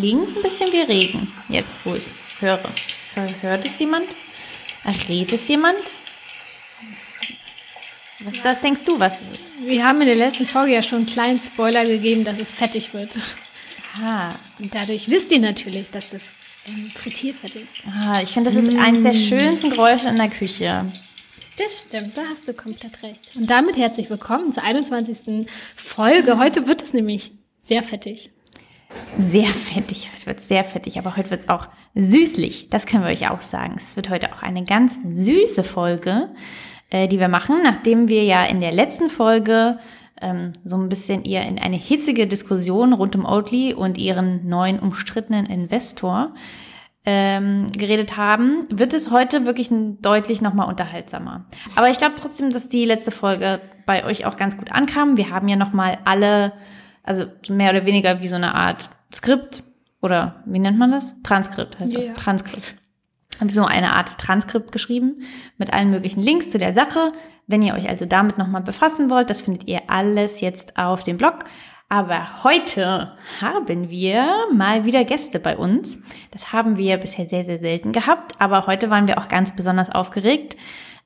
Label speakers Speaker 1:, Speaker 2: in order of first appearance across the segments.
Speaker 1: klingt ein bisschen wie Regen, jetzt wo ich es höre. Hört es jemand? Redet es jemand? Was, was denkst du, was es ist?
Speaker 2: Wir haben in der letzten Folge ja schon einen kleinen Spoiler gegeben, dass es fettig wird.
Speaker 1: Ah,
Speaker 2: Und dadurch wisst ihr natürlich, dass das ähm, Frittierfett ist.
Speaker 1: ah ich finde, das ist eines der schönsten Geräusche in der Küche.
Speaker 2: Das stimmt, da hast du komplett recht. Und damit herzlich willkommen zur 21. Folge. Heute wird es nämlich sehr fettig.
Speaker 1: Sehr fettig, heute wird es sehr fettig, aber heute wird es auch süßlich. Das können wir euch auch sagen. Es wird heute auch eine ganz süße Folge, äh, die wir machen, nachdem wir ja in der letzten Folge ähm, so ein bisschen eher in eine hitzige Diskussion rund um Oatly und ihren neuen umstrittenen Investor ähm, geredet haben, wird es heute wirklich deutlich nochmal unterhaltsamer. Aber ich glaube trotzdem, dass die letzte Folge bei euch auch ganz gut ankam. Wir haben ja nochmal alle, also mehr oder weniger wie so eine Art Skript oder wie nennt man das? Transkript heißt das.
Speaker 2: Ja.
Speaker 1: Transkript. Haben so eine Art Transkript geschrieben mit allen möglichen Links zu der Sache. Wenn ihr euch also damit nochmal befassen wollt, das findet ihr alles jetzt auf dem Blog. Aber heute haben wir mal wieder Gäste bei uns. Das haben wir bisher sehr, sehr selten gehabt. Aber heute waren wir auch ganz besonders aufgeregt,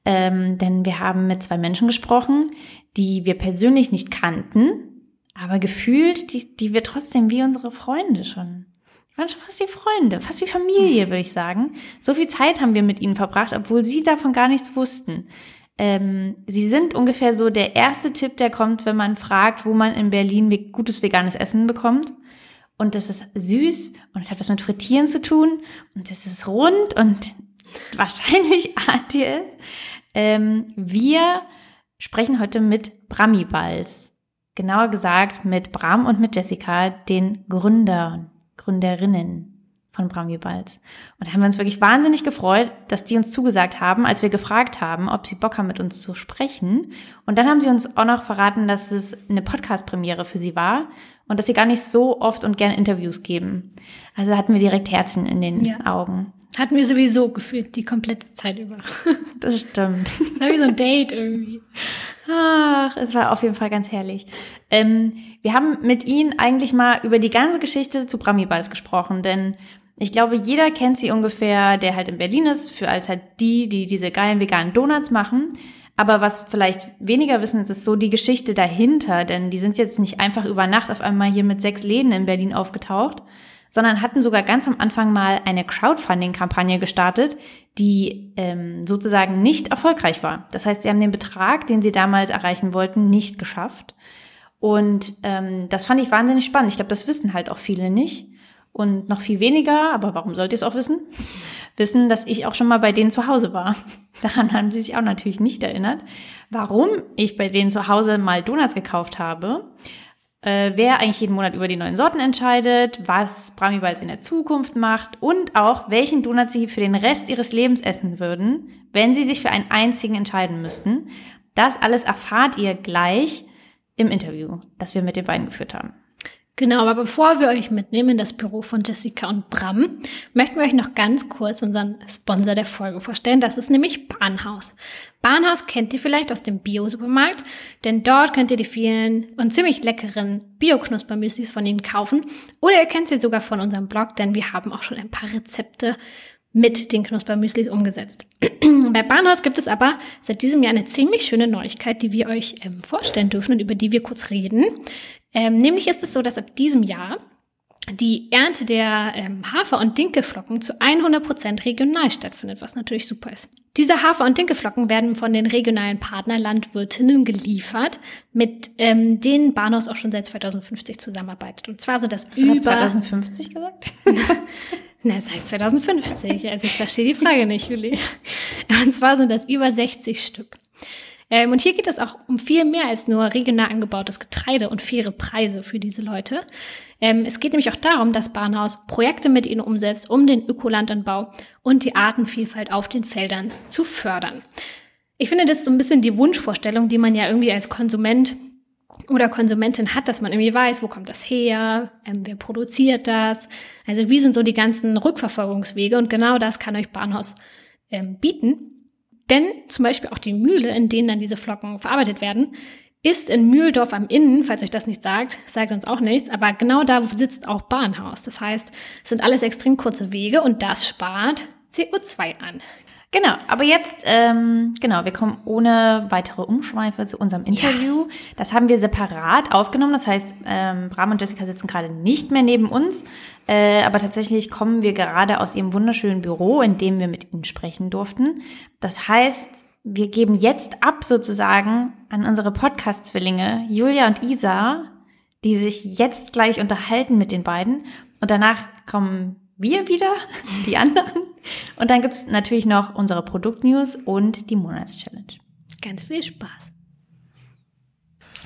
Speaker 1: ähm, denn wir haben mit zwei Menschen gesprochen, die wir persönlich nicht kannten, aber gefühlt, die, die wir trotzdem wie unsere Freunde schon. Die waren schon fast wie Freunde, fast wie Familie, würde ich sagen. So viel Zeit haben wir mit ihnen verbracht, obwohl sie davon gar nichts wussten. Ähm, sie sind ungefähr so der erste Tipp, der kommt, wenn man fragt, wo man in Berlin gutes veganes Essen bekommt. Und das ist süß und es hat was mit Frittieren zu tun und es ist rund und wahrscheinlich es. Ähm, wir sprechen heute mit Brami Balz. Genauer gesagt mit Bram und mit Jessica, den Gründern, Gründerinnen von Brami Balz. Und da haben wir uns wirklich wahnsinnig gefreut, dass die uns zugesagt haben, als wir gefragt haben, ob sie Bock haben, mit uns zu sprechen. Und dann haben sie uns auch noch verraten, dass es eine Podcast-Premiere für sie war und dass sie gar nicht so oft und gerne Interviews geben. Also hatten wir direkt Herzen in den
Speaker 2: Ja.
Speaker 1: Augen.
Speaker 2: Hatten wir sowieso gefühlt die komplette Zeit über.
Speaker 1: Das stimmt.
Speaker 2: Das war wie so ein Date irgendwie.
Speaker 1: Ach, es war auf jeden Fall ganz herrlich. Ähm, wir haben mit Ihnen eigentlich mal über die ganze Geschichte zu Bramibals gesprochen, denn ich glaube, jeder kennt sie ungefähr, der halt in Berlin ist, für als halt die, die diese geilen veganen Donuts machen. Aber was vielleicht weniger wissen, ist, ist so die Geschichte dahinter, denn die sind jetzt nicht einfach über Nacht auf einmal hier mit sechs Läden in Berlin aufgetaucht, sondern hatten sogar ganz am Anfang mal eine Crowdfunding-Kampagne gestartet, die ähm, sozusagen nicht erfolgreich war. Das heißt, sie haben den Betrag, den sie damals erreichen wollten, nicht geschafft. Und ähm, das fand ich wahnsinnig spannend. Ich glaube, das wissen halt auch viele nicht. Und noch viel weniger, aber warum sollt ihr es auch wissen? Wissen, dass ich auch schon mal bei denen zu Hause war. Daran haben sie sich auch natürlich nicht erinnert. Warum ich bei denen zu Hause mal Donuts gekauft habe, äh, wer eigentlich jeden Monat über die neuen Sorten entscheidet, was Brami bald in der Zukunft macht und auch welchen Donut sie für den Rest ihres Lebens essen würden, wenn sie sich für einen einzigen entscheiden müssten. Das alles erfahrt ihr gleich im Interview, das wir mit den beiden geführt haben.
Speaker 2: Genau, aber bevor wir euch mitnehmen in das Büro von Jessica und Bram, möchten wir euch noch ganz kurz unseren Sponsor der Folge vorstellen. Das ist nämlich Bahnhaus. Bahnhaus kennt ihr vielleicht aus dem Bio-Supermarkt, denn dort könnt ihr die vielen und ziemlich leckeren Bio-Knuspermüslis von ihnen kaufen. Oder ihr kennt sie sogar von unserem Blog, denn wir haben auch schon ein paar Rezepte mit den Knuspermüslis umgesetzt. Bei Bahnhaus gibt es aber seit diesem Jahr eine ziemlich schöne Neuigkeit, die wir euch ähm, vorstellen dürfen und über die wir kurz reden. Ähm, nämlich ist es so, dass ab diesem Jahr die Ernte der ähm, Hafer- und Dinkelflocken zu 100% regional stattfindet, was natürlich super ist. Diese Hafer- und Dinkelflocken werden von den regionalen Partnerlandwirtinnen geliefert, mit ähm, denen Bahnhaus auch schon seit 2050 zusammenarbeitet. Und zwar sind das
Speaker 1: Hast
Speaker 2: über...
Speaker 1: 2050 gesagt?
Speaker 2: Na, seit 2050. Also ich verstehe die Frage nicht, Juli. Und zwar sind das über 60 Stück. Ähm, und hier geht es auch um viel mehr als nur regional angebautes Getreide und faire Preise für diese Leute. Ähm, es geht nämlich auch darum, dass Bahnhaus Projekte mit ihnen umsetzt, um den Ökolandanbau und die Artenvielfalt auf den Feldern zu fördern. Ich finde, das ist so ein bisschen die Wunschvorstellung, die man ja irgendwie als Konsument oder Konsumentin hat, dass man irgendwie weiß, wo kommt das her, ähm, wer produziert das, also wie sind so die ganzen Rückverfolgungswege und genau das kann euch Bahnhaus ähm, bieten. Denn zum Beispiel auch die Mühle, in denen dann diese Flocken verarbeitet werden, ist in Mühldorf am Inn, falls euch das nicht sagt, sagt uns auch nichts, aber genau da sitzt auch Bahnhaus. Das heißt, es sind alles extrem kurze Wege und das spart CO2 an.
Speaker 1: Genau, aber jetzt, ähm, genau, wir kommen ohne weitere Umschweife zu unserem Interview. Ja. Das haben wir separat aufgenommen. Das heißt, ähm, Bram und Jessica sitzen gerade nicht mehr neben uns, äh, aber tatsächlich kommen wir gerade aus ihrem wunderschönen Büro, in dem wir mit ihnen sprechen durften. Das heißt, wir geben jetzt ab sozusagen an unsere Podcast-Zwillinge Julia und Isa, die sich jetzt gleich unterhalten mit den beiden. Und danach kommen wir wieder, die anderen. Und dann gibt's natürlich noch unsere Produktnews und die Monatschallenge.
Speaker 2: Ganz viel Spaß.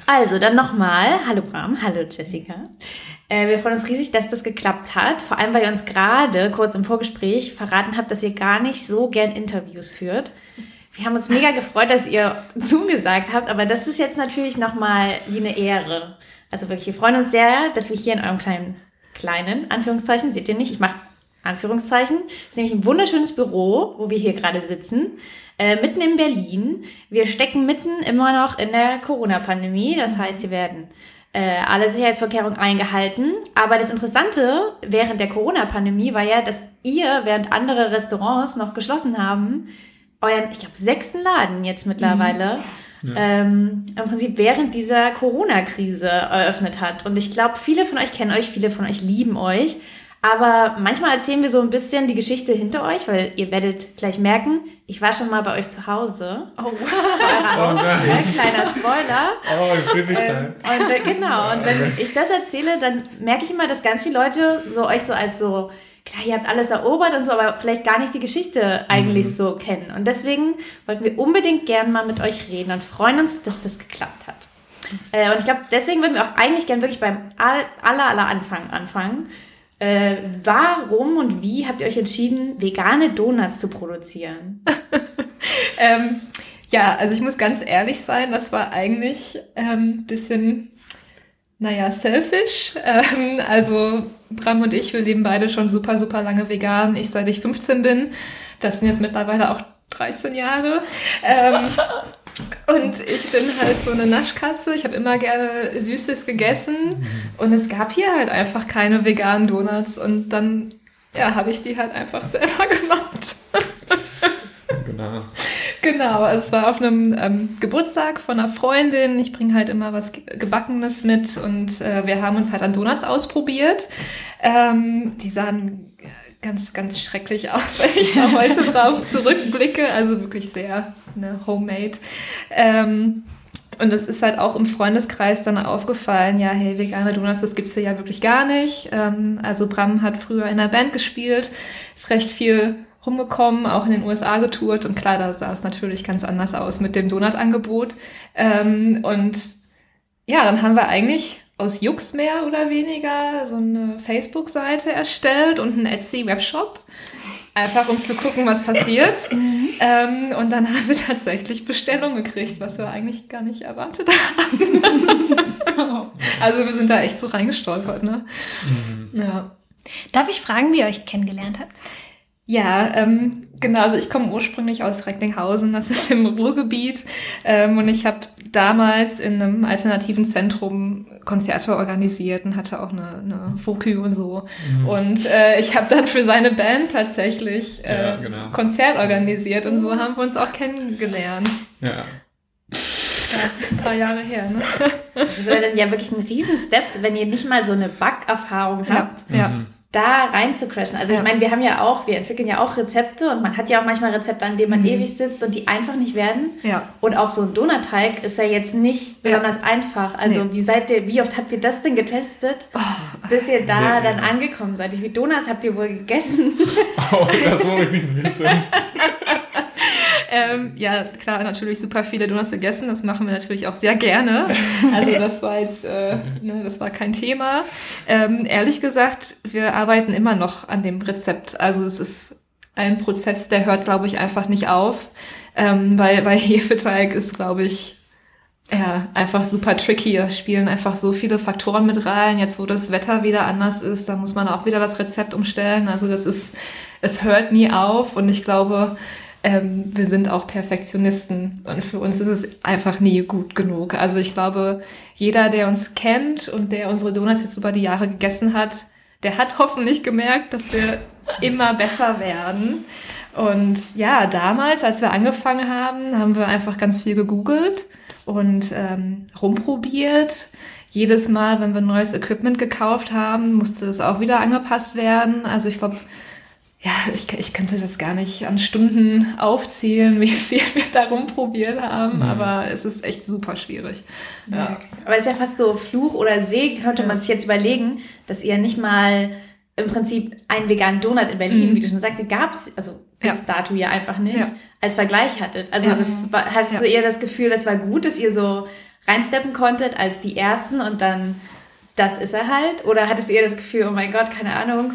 Speaker 1: Also, dann nochmal. Hallo Bram, hallo Jessica. Äh, wir freuen uns riesig, dass das geklappt hat. Vor allem, weil ihr uns gerade kurz im Vorgespräch verraten habt, dass ihr gar nicht so gern Interviews führt. Wir haben uns mega gefreut, dass ihr zugesagt habt, aber das ist jetzt natürlich nochmal wie eine Ehre. Also wirklich, wir freuen uns sehr, dass wir hier in eurem kleinen kleinen, Anführungszeichen, seht ihr nicht, ich mache Anführungszeichen, das ist nämlich ein wunderschönes Büro, wo wir hier gerade sitzen, äh, mitten in Berlin. Wir stecken mitten immer noch in der Corona-Pandemie, das heißt, hier werden äh, alle Sicherheitsvorkehrungen eingehalten. Aber das Interessante während der Corona-Pandemie war ja, dass ihr, während andere Restaurants noch geschlossen haben, euren, ich glaube, sechsten Laden jetzt mittlerweile mhm ja. ähm, im Prinzip während dieser Corona-Krise eröffnet hat. Und ich glaube, viele von euch kennen euch, viele von euch lieben euch. Aber manchmal erzählen wir so ein bisschen die Geschichte hinter euch, weil ihr werdet gleich merken, ich war schon mal bei euch zu Hause. Oh, wow. Oh, kleiner Spoiler. Oh, ich will nicht sein. Ähm, und, genau, und wenn ich das erzähle, dann merke ich immer, dass ganz viele Leute so euch so als so klar, ihr habt alles erobert und so, aber vielleicht gar nicht die Geschichte eigentlich mhm. so kennen. Und deswegen wollten wir unbedingt gern mal mit euch reden und freuen uns, dass das geklappt hat. Äh, und ich glaube, deswegen würden wir auch eigentlich gern wirklich beim aller, aller Anfang anfangen. Äh, warum und wie habt ihr euch entschieden, vegane Donuts zu produzieren?
Speaker 3: ähm, ja, also ich muss ganz ehrlich sein, das war eigentlich ein ähm, bisschen naja, selfish. Ähm, also Bram und ich, wir leben beide schon super, super lange vegan. Ich seit ich 15 bin. Das sind jetzt mittlerweile auch 13 Jahre. Ähm, und ich bin halt so eine Naschkatze. Ich habe immer gerne Süßes gegessen. Und es gab hier halt einfach keine veganen Donuts. Und dann, ja, habe ich die halt einfach selber gemacht. Genau. Genau, also es war auf einem ähm, Geburtstag von einer Freundin. Ich bringe halt immer was Gebackenes mit und äh, wir haben uns halt an Donuts ausprobiert. Ähm, die sahen äh, ganz, ganz schrecklich aus, wenn ich da heute drauf zurückblicke. Also wirklich sehr ne, homemade. Ähm, und es ist halt auch im Freundeskreis dann aufgefallen, ja, hey, vegane Donuts, das gibt's hier ja wirklich gar nicht. Ähm, also Bram hat früher in einer Band gespielt, ist recht viel rumgekommen, auch in den USA getourt und klar, da sah es natürlich ganz anders aus mit dem Donutangebot. Ähm, und ja, dann haben wir eigentlich aus Jux mehr oder weniger so eine Facebook-Seite erstellt und einen Etsy-Webshop. Einfach um zu gucken, was passiert. Mhm. Ähm, und dann haben wir tatsächlich Bestellungen gekriegt, was wir eigentlich gar nicht erwartet haben. also wir sind da echt so reingestolpert, ne?
Speaker 2: Mhm. Ja. Darf ich fragen, wie ihr euch kennengelernt habt?
Speaker 3: Ja, ähm, genau. Also ich komme ursprünglich aus Recklinghausen, das ist im Ruhrgebiet. Ähm, und ich habe damals in einem alternativen Zentrum Konzerte organisiert und hatte auch eine, eine Fokü und so. Mhm. Und äh, ich habe dann für seine Band tatsächlich äh, ja, genau. Konzert organisiert und so haben wir uns auch kennengelernt. Ja. Das ist ein paar Jahre her, ne?
Speaker 1: Das wäre dann ja wirklich ein Riesenstep, wenn ihr nicht mal so eine Backerfahrung habt. Ja. ja. Mhm da rein zu crashen. Also ja. ich meine, wir haben ja auch, wir entwickeln ja auch Rezepte und man hat ja auch manchmal Rezepte, an denen man mhm. ewig sitzt und die einfach nicht werden. Ja. Und auch so ein Donutteig ist ja jetzt nicht ja. besonders einfach. Also nee. wie seid ihr, wie oft habt ihr das denn getestet, oh. bis ihr da ja, dann angekommen seid? Wie viele Donuts habt ihr wohl gegessen? Oh, das wollte ich nicht wissen.
Speaker 3: ähm, ja, klar, natürlich super viele Donuts gegessen. Das machen wir natürlich auch sehr gerne. Also das war jetzt, äh, ne, das war kein Thema. Ähm, ehrlich gesagt, wir arbeiten immer noch an dem Rezept. Also es ist ein Prozess, der hört, glaube ich, einfach nicht auf. Ähm, weil bei Hefeteig ist, glaube ich, ja, einfach super tricky. Da spielen einfach so viele Faktoren mit rein. Jetzt, wo das Wetter wieder anders ist, da muss man auch wieder das Rezept umstellen. Also das ist, es hört nie auf. Und ich glaube, ähm, wir sind auch Perfektionisten und für uns ist es einfach nie gut genug. Also ich glaube, jeder, der uns kennt und der unsere Donuts jetzt über die Jahre gegessen hat, der hat hoffentlich gemerkt, dass wir immer besser werden. Und ja, damals, als wir angefangen haben, haben wir einfach ganz viel gegoogelt und ähm, rumprobiert. Jedes Mal, wenn wir neues Equipment gekauft haben, musste es auch wieder angepasst werden. Also ich glaube, ja, ich, ich könnte das gar nicht an Stunden aufzählen, wie viel wir da rumprobiert haben, mhm. aber es ist echt super schwierig.
Speaker 1: Ja. Aber es ist ja fast so Fluch oder Segen, könnte ja. man sich jetzt überlegen, dass ihr nicht mal im Prinzip einen veganen Donut in Berlin, mhm. wie du schon sagte, gab es, also ja. dato ja einfach nicht, ja. als Vergleich hattet. Also das war, hattest ja. du eher das Gefühl, das war gut, dass ihr so reinsteppen konntet als die Ersten und dann das ist er halt? Oder hattest du eher das Gefühl, oh mein Gott, keine Ahnung,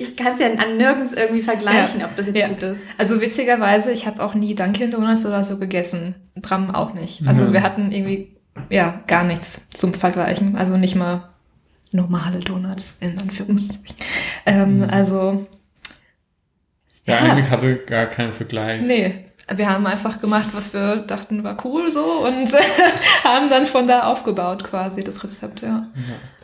Speaker 1: ich kann es ja an nirgends irgendwie vergleichen, ja. ob das jetzt ja. gut ist.
Speaker 3: Also witzigerweise, ich habe auch nie Dunkin' Donuts oder so gegessen. Bram auch nicht. Also mhm. wir hatten irgendwie ja gar nichts zum Vergleichen. Also nicht mal normale Donuts in Anführungszeichen. Ähm, mhm. Also
Speaker 4: ja, ja, eigentlich hatte gar keinen Vergleich.
Speaker 3: Nee, wir haben einfach gemacht, was wir dachten war cool so und haben dann von da aufgebaut quasi das Rezept, ja.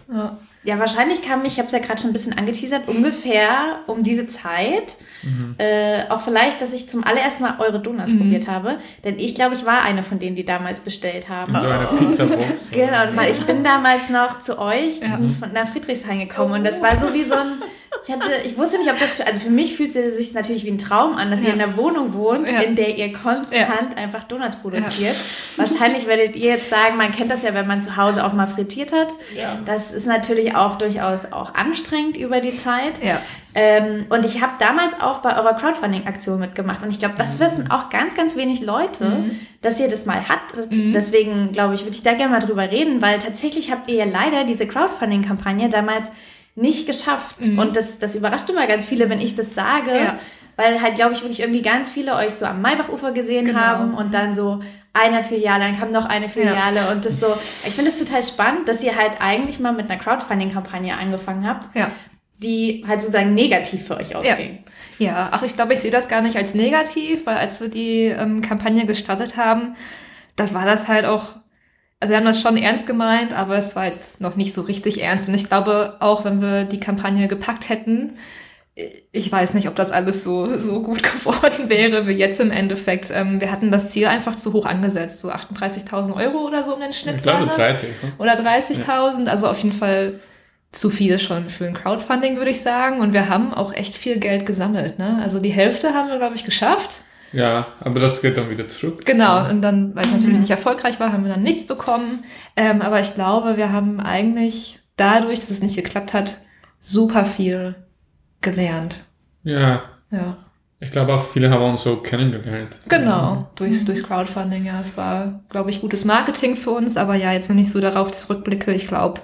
Speaker 1: ja. ja. Ja, wahrscheinlich kam ich, ich habe es ja gerade schon ein bisschen angeteasert, ungefähr um diese Zeit. Mhm. Äh, auch vielleicht, dass ich zum allerersten Mal eure Donuts mhm. probiert habe. Denn ich glaube, ich war eine von denen, die damals bestellt haben.
Speaker 4: In so eine Pizzabox.
Speaker 1: genau, weil ich bin damals noch zu euch ja. nach Friedrichshain gekommen und das war so wie so ein ich, hatte, ich wusste nicht, ob das, für, also für mich fühlt es sich natürlich wie ein Traum an, dass ja. ihr in einer Wohnung wohnt, ja. in der ihr konstant ja. einfach Donuts produziert. Wahrscheinlich werdet ihr jetzt sagen, man kennt das ja, wenn man zu Hause auch mal frittiert hat. Das ist natürlich auch durchaus auch anstrengend über die Zeit. Ähm, und ich habe damals auch bei eurer Crowdfunding-Aktion mitgemacht. Und ich glaube, das mhm. wissen auch ganz, ganz wenig Leute, mhm. dass ihr das mal hattet. Mhm. Deswegen, glaube ich, würde ich da gerne mal drüber reden, weil tatsächlich habt ihr ja leider diese Crowdfunding-Kampagne damals nicht geschafft. Mhm. Und das, das überrascht immer ganz viele, wenn ich das sage. Ja. Weil halt, glaube ich, wirklich irgendwie ganz viele euch so am Maybachufer gesehen genau. haben und dann so eine Filiale, dann kam noch eine Filiale ja. und das so. Ich finde es total spannend, dass ihr halt eigentlich mal mit einer Crowdfunding-Kampagne angefangen habt. Ja. Die halt sozusagen negativ für euch ausging.
Speaker 3: Ja, ja. ach, ich glaube, ich sehe das gar nicht als negativ, weil als wir die ähm, Kampagne gestartet haben, da war das halt auch also wir haben das schon ernst gemeint, aber es war jetzt noch nicht so richtig ernst. Und ich glaube, auch wenn wir die Kampagne gepackt hätten, ich weiß nicht, ob das alles so, so gut geworden wäre wie jetzt im Endeffekt. Ähm, wir hatten das Ziel einfach zu hoch angesetzt, so 38.000 Euro oder so in den Schnitt.
Speaker 4: Ich glaube 30.
Speaker 3: Ne? Oder 30.000, ja. also auf jeden Fall zu viel schon für ein Crowdfunding, würde ich sagen. Und wir haben auch echt viel Geld gesammelt. Ne? Also die Hälfte haben wir, glaube ich, geschafft.
Speaker 4: Ja, aber das geht dann wieder zurück.
Speaker 3: Genau, und dann, weil es natürlich nicht erfolgreich war, haben wir dann nichts bekommen. Ähm, aber ich glaube, wir haben eigentlich dadurch, dass es nicht geklappt hat, super viel gelernt.
Speaker 4: Ja. Ja. Ich glaube auch, viele haben uns so kennengelernt.
Speaker 3: Genau, durchs, durchs Crowdfunding, ja. Es war, glaube ich, gutes Marketing für uns, aber ja, jetzt wenn ich so darauf zurückblicke, ich glaube,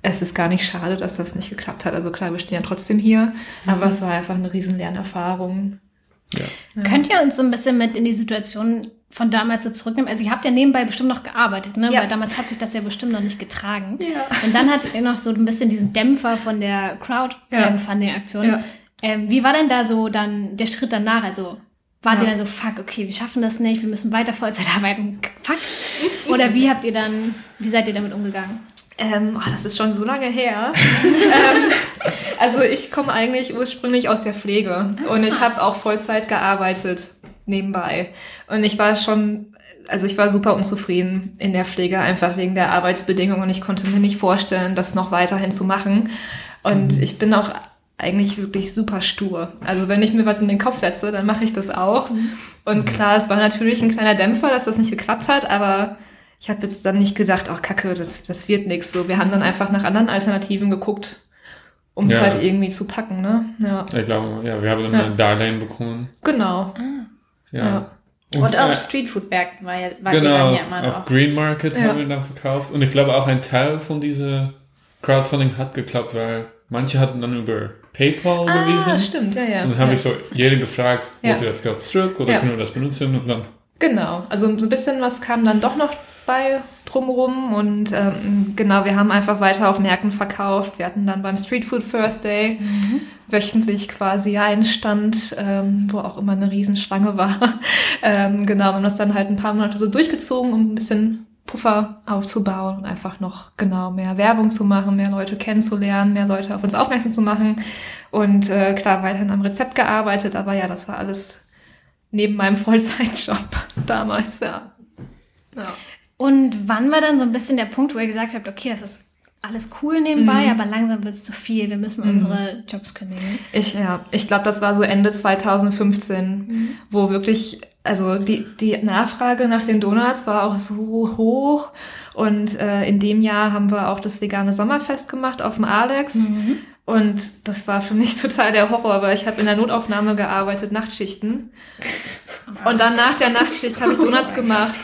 Speaker 3: es ist gar nicht schade, dass das nicht geklappt hat. Also klar, wir stehen ja trotzdem hier, mhm. aber es war einfach eine riesen Lernerfahrung.
Speaker 2: Ja. Könnt ihr uns so ein bisschen mit in die Situation von damals so zurücknehmen? Also ihr habt ja nebenbei bestimmt noch gearbeitet, ne? Ja. Weil damals hat sich das ja bestimmt noch nicht getragen. Ja. Und dann hattet ihr noch so ein bisschen diesen Dämpfer von der Crowdfunding-Aktion. Ja. Ähm, wie war denn da so dann der Schritt danach? Also wart ihr dann so, fuck, okay, wir schaffen das nicht, wir müssen weiter Vollzeit arbeiten, fuck? Oder wie habt ihr dann, wie seid ihr damit umgegangen?
Speaker 3: Ähm, oh, das ist schon so lange her. ähm, also ich komme eigentlich ursprünglich aus der Pflege und ich habe auch Vollzeit gearbeitet nebenbei. Und ich war schon, also ich war super unzufrieden in der Pflege, einfach wegen der Arbeitsbedingungen und ich konnte mir nicht vorstellen, das noch weiterhin zu machen. Und mhm. ich bin auch eigentlich wirklich super stur. Also wenn ich mir was in den Kopf setze, dann mache ich das auch. Mhm. Und klar, es war natürlich ein kleiner Dämpfer, dass das nicht geklappt hat, aber ich habe jetzt dann nicht gedacht, ach Kacke, das, das wird nix. So, wir haben dann einfach nach anderen Alternativen geguckt, um es ja. halt irgendwie zu packen, ne?
Speaker 4: Ja. Ich glaube, ja, wir haben dann ja. ein Darlehen bekommen.
Speaker 3: Genau.
Speaker 4: Ah. Ja. ja.
Speaker 1: Und, und auf äh, Streetfood-Märkten war, ja, war
Speaker 4: genau, dann ja immer noch. auf Green Market ja. haben wir dann verkauft. Und ich glaube auch ein Teil von dieser Crowdfunding hat geklappt, weil manche hatten dann über PayPal ah, überwiesen.
Speaker 3: stimmt, ja, ja.
Speaker 4: Und dann habe ich so jeden gefragt, wollt ihr das Geld zurück oder können wir das benutzen? Und dann
Speaker 3: Genau, also so ein bisschen was kam dann doch noch bei drumherum und ähm, genau, wir haben einfach weiter auf Märkten verkauft. Wir hatten dann beim Street Food First Day wöchentlich quasi einen Stand, ähm, wo auch immer eine Riesenschlange war. ähm, genau, wir haben das dann halt ein paar Monate so durchgezogen, um ein bisschen Puffer aufzubauen und einfach noch genau mehr Werbung zu machen, mehr Leute kennenzulernen, mehr Leute auf uns aufmerksam zu machen und äh, klar weiterhin am Rezept gearbeitet, aber ja, das war alles neben meinem Vollzeitjob damals, ja. ja.
Speaker 2: Und wann war dann so ein bisschen der Punkt, wo ihr gesagt habt, okay, das ist alles cool nebenbei,
Speaker 3: Mhm.
Speaker 2: aber langsam wird es zu viel, wir müssen
Speaker 3: Mhm.
Speaker 2: unsere Jobs kündigen.
Speaker 3: Ich, ja, ich glaube, das war so Ende 2015, wo wirklich, also die, die Nachfrage nach den Donuts war auch so hoch. Und äh, in dem Jahr haben wir auch das vegane Sommerfest gemacht auf dem Alex. Und das war für mich total der Horror, weil ich habe in der Notaufnahme gearbeitet, Nachtschichten. Und dann nach der Nachtschicht habe ich Donuts gemacht,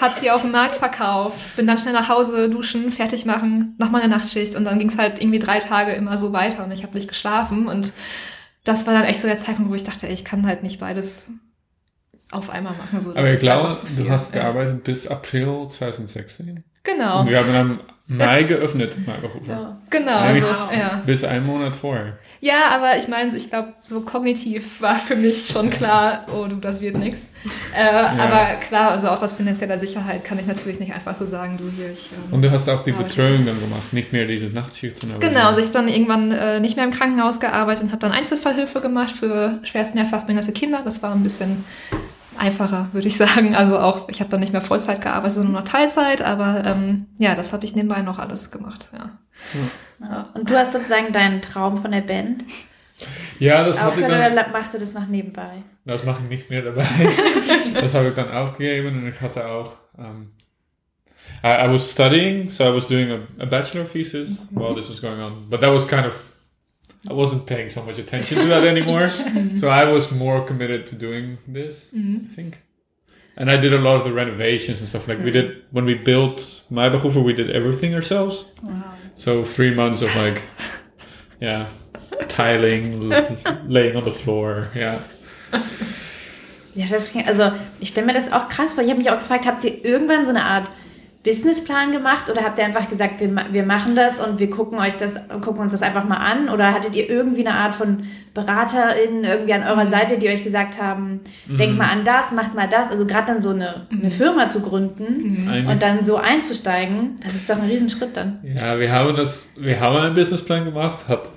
Speaker 3: habe die auf dem Markt verkauft, bin dann schnell nach Hause, duschen, fertig machen, nochmal eine Nachtschicht und dann ging es halt irgendwie drei Tage immer so weiter und ich habe nicht geschlafen und das war dann echt so der Zeitpunkt, wo ich dachte, ey, ich kann halt nicht beides auf einmal machen. So,
Speaker 4: Aber ich glaube, du hast gearbeitet bis April 2016.
Speaker 3: Genau,
Speaker 4: Und wir haben am Mai geöffnet, Maibachufer.
Speaker 3: genau.
Speaker 4: Eigentlich-
Speaker 3: Also, ja.
Speaker 4: Bis einen Monat vorher.
Speaker 3: ja, aber ich meine, ich glaube, so kognitiv war für mich schon klar, oh du, das wird nix. Äh, Aber klar, also auch aus finanzieller Sicherheit kann ich natürlich nicht einfach so sagen, du hier, ich... ähm,
Speaker 4: Und du hast auch die Betreuung dann gemacht, nicht mehr diese Nachtschicht, sondern
Speaker 3: Genau, also ich habe dann irgendwann äh, nicht mehr im Krankenhaus gearbeitet und habe dann Einzelfallhilfe gemacht für schwerst mehrfach behinderte Kinder. Das war ein bisschen einfacher, würde ich sagen. Also auch, ich habe dann nicht mehr Vollzeit gearbeitet, sondern nur Teilzeit, aber ähm, ja, das habe ich nebenbei noch alles gemacht. Ja.
Speaker 1: Ja. Und du hast sozusagen deinen Traum von der Band.
Speaker 4: Ja, das hatte ich dann,
Speaker 1: oder machst du das noch nebenbei?
Speaker 4: das mache ich nicht mehr dabei. das habe ich dann aufgegeben und ich hatte auch, um, I, I was studying, so I was doing a, a bachelor thesis while this was going on, but that was kind of, I wasn't paying so much attention to that anymore, so I was more committed to doing this, I mm-hmm. think. And I did a lot of the renovations and stuff. Like we did when we built my Maibachofer, we did everything ourselves. Wow. So three months of like, yeah, tiling, laying on the floor, yeah.
Speaker 1: Ja, das klingt, also ich stelle mir das auch krass vor. Ich habe mich auch gefragt, habt ihr irgendwann so eine Art Businessplan gemacht oder habt ihr einfach gesagt, wir, wir machen das und wir gucken euch das, gucken uns das einfach mal an? Oder hattet ihr irgendwie eine Art von BeraterInnen irgendwie an eurer Seite, die euch gesagt haben, denkt mal an das, macht mal das? Also gerade dann so eine, eine Firma zu gründen
Speaker 4: Eigentlich-
Speaker 1: und dann so einzusteigen, das ist doch ein Riesenschritt dann.
Speaker 4: Ja, wir haben das, wir haben einen Businessplan gemacht, hat,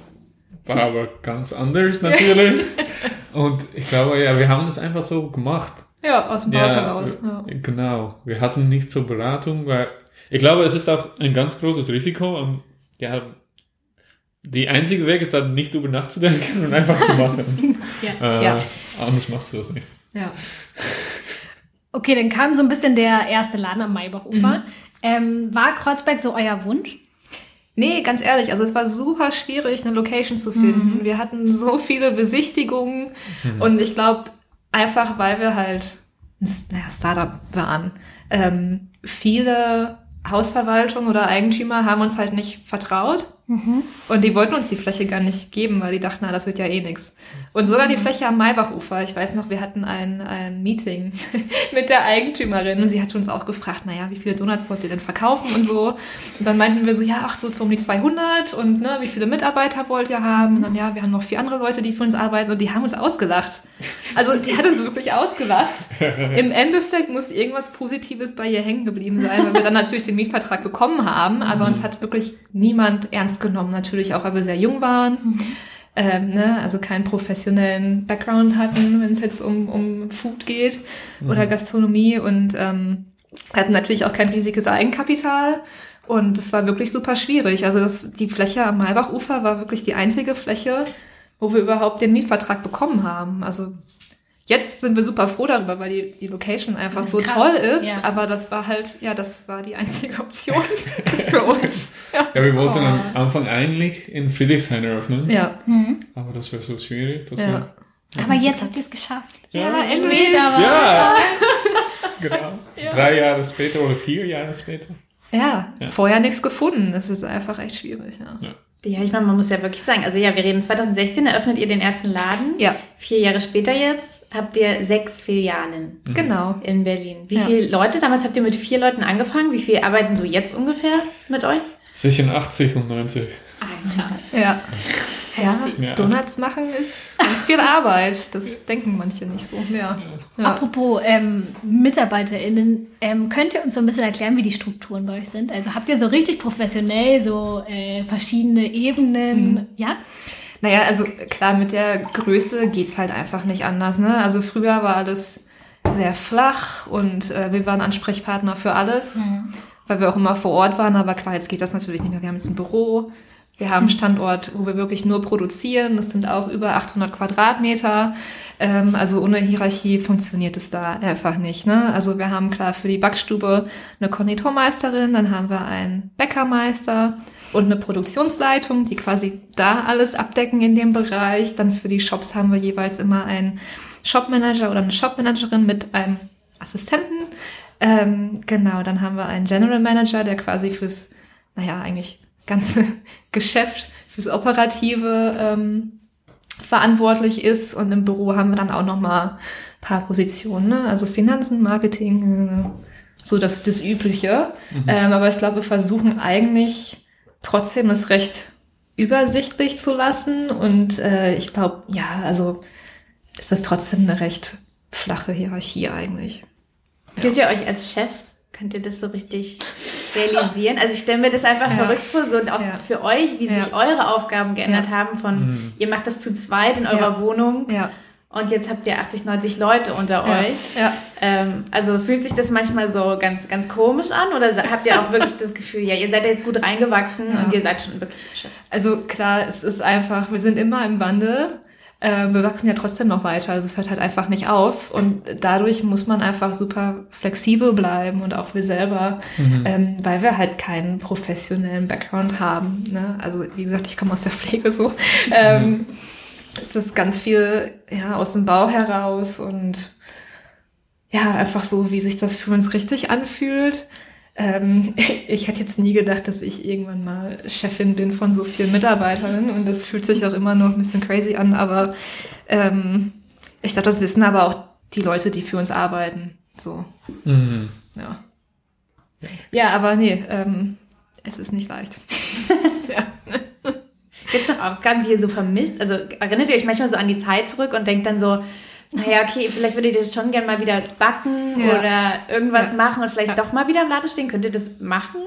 Speaker 4: war aber ganz anders natürlich. Und ich glaube, ja, wir haben das einfach so gemacht.
Speaker 3: Ja, aus dem Bauch heraus. Ja.
Speaker 4: Genau. Wir hatten nicht so Beratung, weil ich glaube, es ist auch ein ganz großes Risiko und ja, die einzige Weg ist dann nicht drüber nachzudenken und einfach zu machen.
Speaker 2: Ja.
Speaker 4: Äh,
Speaker 3: Ja.
Speaker 4: Anders machst du das nicht.
Speaker 3: Ja.
Speaker 2: Okay, dann kam so ein bisschen der erste Laden am Maybachufer.
Speaker 3: Mhm.
Speaker 2: Ähm, war Kreuzberg so euer Wunsch?
Speaker 3: Nee, ganz ehrlich, also es war super schwierig, eine Location zu finden. Wir hatten so viele Besichtigungen und ich glaube, einfach weil wir halt naja, Startup waren, ähm, viele Hausverwaltungen oder Eigentümer haben uns halt nicht vertraut und die wollten uns die Fläche gar nicht geben, weil die dachten, na, das wird ja eh nix. Und sogar die Fläche am Maybachufer, ich weiß noch, wir hatten ein, ein Meeting mit der Eigentümerin und sie hat uns auch gefragt, naja, wie viele Donuts wollt ihr denn verkaufen und so. Und dann meinten wir so, ja, ach, so, um die 200 und ne, wie viele Mitarbeiter wollt ihr haben? Und dann, ja, wir haben noch vier andere Leute, die für uns arbeiten und die haben uns ausgelacht. Also, die hat uns wirklich ausgelacht. Im Endeffekt muss irgendwas Positives bei ihr hängen geblieben sein, weil wir dann natürlich den Mietvertrag bekommen haben, aber uns hat wirklich niemand ernst genommen, natürlich auch, weil wir sehr jung waren. Ähm, ne, also keinen professionellen Background hatten, wenn es jetzt um, um Food geht oder Gastronomie und ähm, hatten natürlich auch kein riesiges Eigenkapital und es war wirklich super schwierig. Also das, die Fläche am Malbachufer war wirklich die einzige Fläche, wo wir überhaupt den Mietvertrag bekommen haben. Also jetzt sind wir super froh darüber, weil die, die Location einfach so
Speaker 2: Krass,
Speaker 3: toll ist,
Speaker 2: ja.
Speaker 3: aber das war halt, ja, das war die einzige Option für uns. Ja.
Speaker 4: Ja, wir wollten am Anfang eigentlich in Friedrichshain eröffnen,
Speaker 3: Ja.
Speaker 4: aber das wäre so schwierig. dass
Speaker 3: Ja.
Speaker 4: wir-
Speaker 2: Aber jetzt habt ihr es geschafft.
Speaker 3: Ja,
Speaker 2: endlich.
Speaker 3: endlich.
Speaker 4: Ja, genau. Drei Jahre später oder vier Jahre später.
Speaker 3: Ja,
Speaker 4: Ja.
Speaker 3: vorher nichts gefunden. Das ist einfach echt schwierig, ja.
Speaker 4: Ja.
Speaker 1: Ja, ich meine, man muss ja wirklich sagen, also ja, wir reden 2016, eröffnet ihr den ersten Laden.
Speaker 3: Ja.
Speaker 1: Vier Jahre später jetzt habt ihr sechs Filialen
Speaker 3: Genau.
Speaker 1: in Berlin. Wie
Speaker 3: Ja.
Speaker 1: viele Leute? Damals habt ihr mit vier Leuten angefangen. Wie viele arbeiten so jetzt ungefähr mit euch?
Speaker 4: Zwischen 80 und 90.
Speaker 1: Alter.
Speaker 3: Ja. Ja,
Speaker 4: Ja.
Speaker 3: Donuts machen ist ganz viel Arbeit. Das denken manche nicht so. Ja. ja.
Speaker 2: Apropos ähm, MitarbeiterInnen, ähm, könnt ihr uns so ein bisschen erklären, wie die Strukturen bei euch sind? Also habt ihr so richtig professionell so äh, verschiedene Ebenen? Ja?
Speaker 3: Naja, also klar, mit der Größe geht's halt einfach nicht anders. Ne? Also früher war alles sehr flach und äh, wir waren Ansprechpartner für alles, weil wir auch immer vor Ort waren. Aber klar, jetzt geht das natürlich nicht mehr. Wir haben jetzt ein Büro, wir haben einen Standort, wo wir wirklich nur produzieren. Das sind auch über 800 Quadratmeter. Ähm, also ohne Hierarchie funktioniert es da einfach nicht. Ne? Also wir haben klar für die Backstube eine Konditormeisterin, dann haben wir einen Bäckermeister und eine Produktionsleitung, die quasi da alles abdecken in dem Bereich. Dann für die Shops haben wir jeweils immer einen Shopmanager oder eine Shopmanagerin mit einem Assistenten. Ähm, genau, dann haben wir einen General Manager, der quasi fürs, naja, eigentlich ganze Geschäft, fürs Operative ähm, verantwortlich ist. Und im Büro haben wir dann auch noch mal ein paar Positionen, ne? also Finanzen, Marketing, äh, so das, das Übliche. Ähm, aber ich glaube, wir versuchen eigentlich trotzdem es recht übersichtlich zu lassen. Und äh, ich glaube, ja, also ist das trotzdem eine recht flache Hierarchie eigentlich.
Speaker 1: Fühlt ihr euch als Chefs? Könnt ihr das so richtig realisieren? Also ich stelle mir das einfach
Speaker 3: Ja.
Speaker 1: verrückt vor, so und auch
Speaker 3: Ja.
Speaker 1: für euch, wie sich
Speaker 3: Ja.
Speaker 1: eure Aufgaben geändert
Speaker 3: Ja.
Speaker 1: haben von, ihr macht das zu zweit in eurer. Wohnung
Speaker 3: Ja.
Speaker 1: und jetzt habt ihr 80, 90 Leute unter
Speaker 3: Ja.
Speaker 1: euch.
Speaker 3: Ja.
Speaker 1: Ähm, also fühlt sich das manchmal so ganz, ganz komisch an oder habt ihr auch wirklich das Gefühl, ja, ihr seid jetzt gut reingewachsen
Speaker 3: Ja.
Speaker 1: und ihr seid schon wirklich Chef?
Speaker 3: Also klar, es ist einfach, wir sind immer im Wandel. Äh, wir wachsen ja trotzdem noch weiter. Also es hört halt einfach nicht auf. Und dadurch muss man einfach super flexibel bleiben und auch wir selber, ähm, weil wir halt keinen professionellen Background haben. Ne? Also wie gesagt, ich komme aus der Pflege so. Ähm, es ist ganz viel ja, aus dem Bau heraus und ja, einfach so, wie sich das für uns richtig anfühlt. Ähm, ich hätte jetzt nie gedacht, dass ich irgendwann mal Chefin bin von so vielen Mitarbeiterinnen und das fühlt sich auch immer noch ein bisschen crazy an, aber ähm, ich glaube, das wissen aber auch die Leute, die für uns arbeiten. So,
Speaker 4: Mhm.
Speaker 3: ja. Ja, aber nee, ähm, es ist nicht leicht. ja.
Speaker 1: Gibt es noch Aufgaben, die ihr so vermisst? Also erinnert ihr euch manchmal so an die Zeit zurück und denkt dann so, naja, okay, vielleicht würdet ihr das schon gerne mal wieder backen
Speaker 3: Ja.
Speaker 1: oder irgendwas
Speaker 3: Ja.
Speaker 1: machen und vielleicht
Speaker 3: Ja.
Speaker 1: doch mal wieder im Laden stehen? Könnt ihr das machen?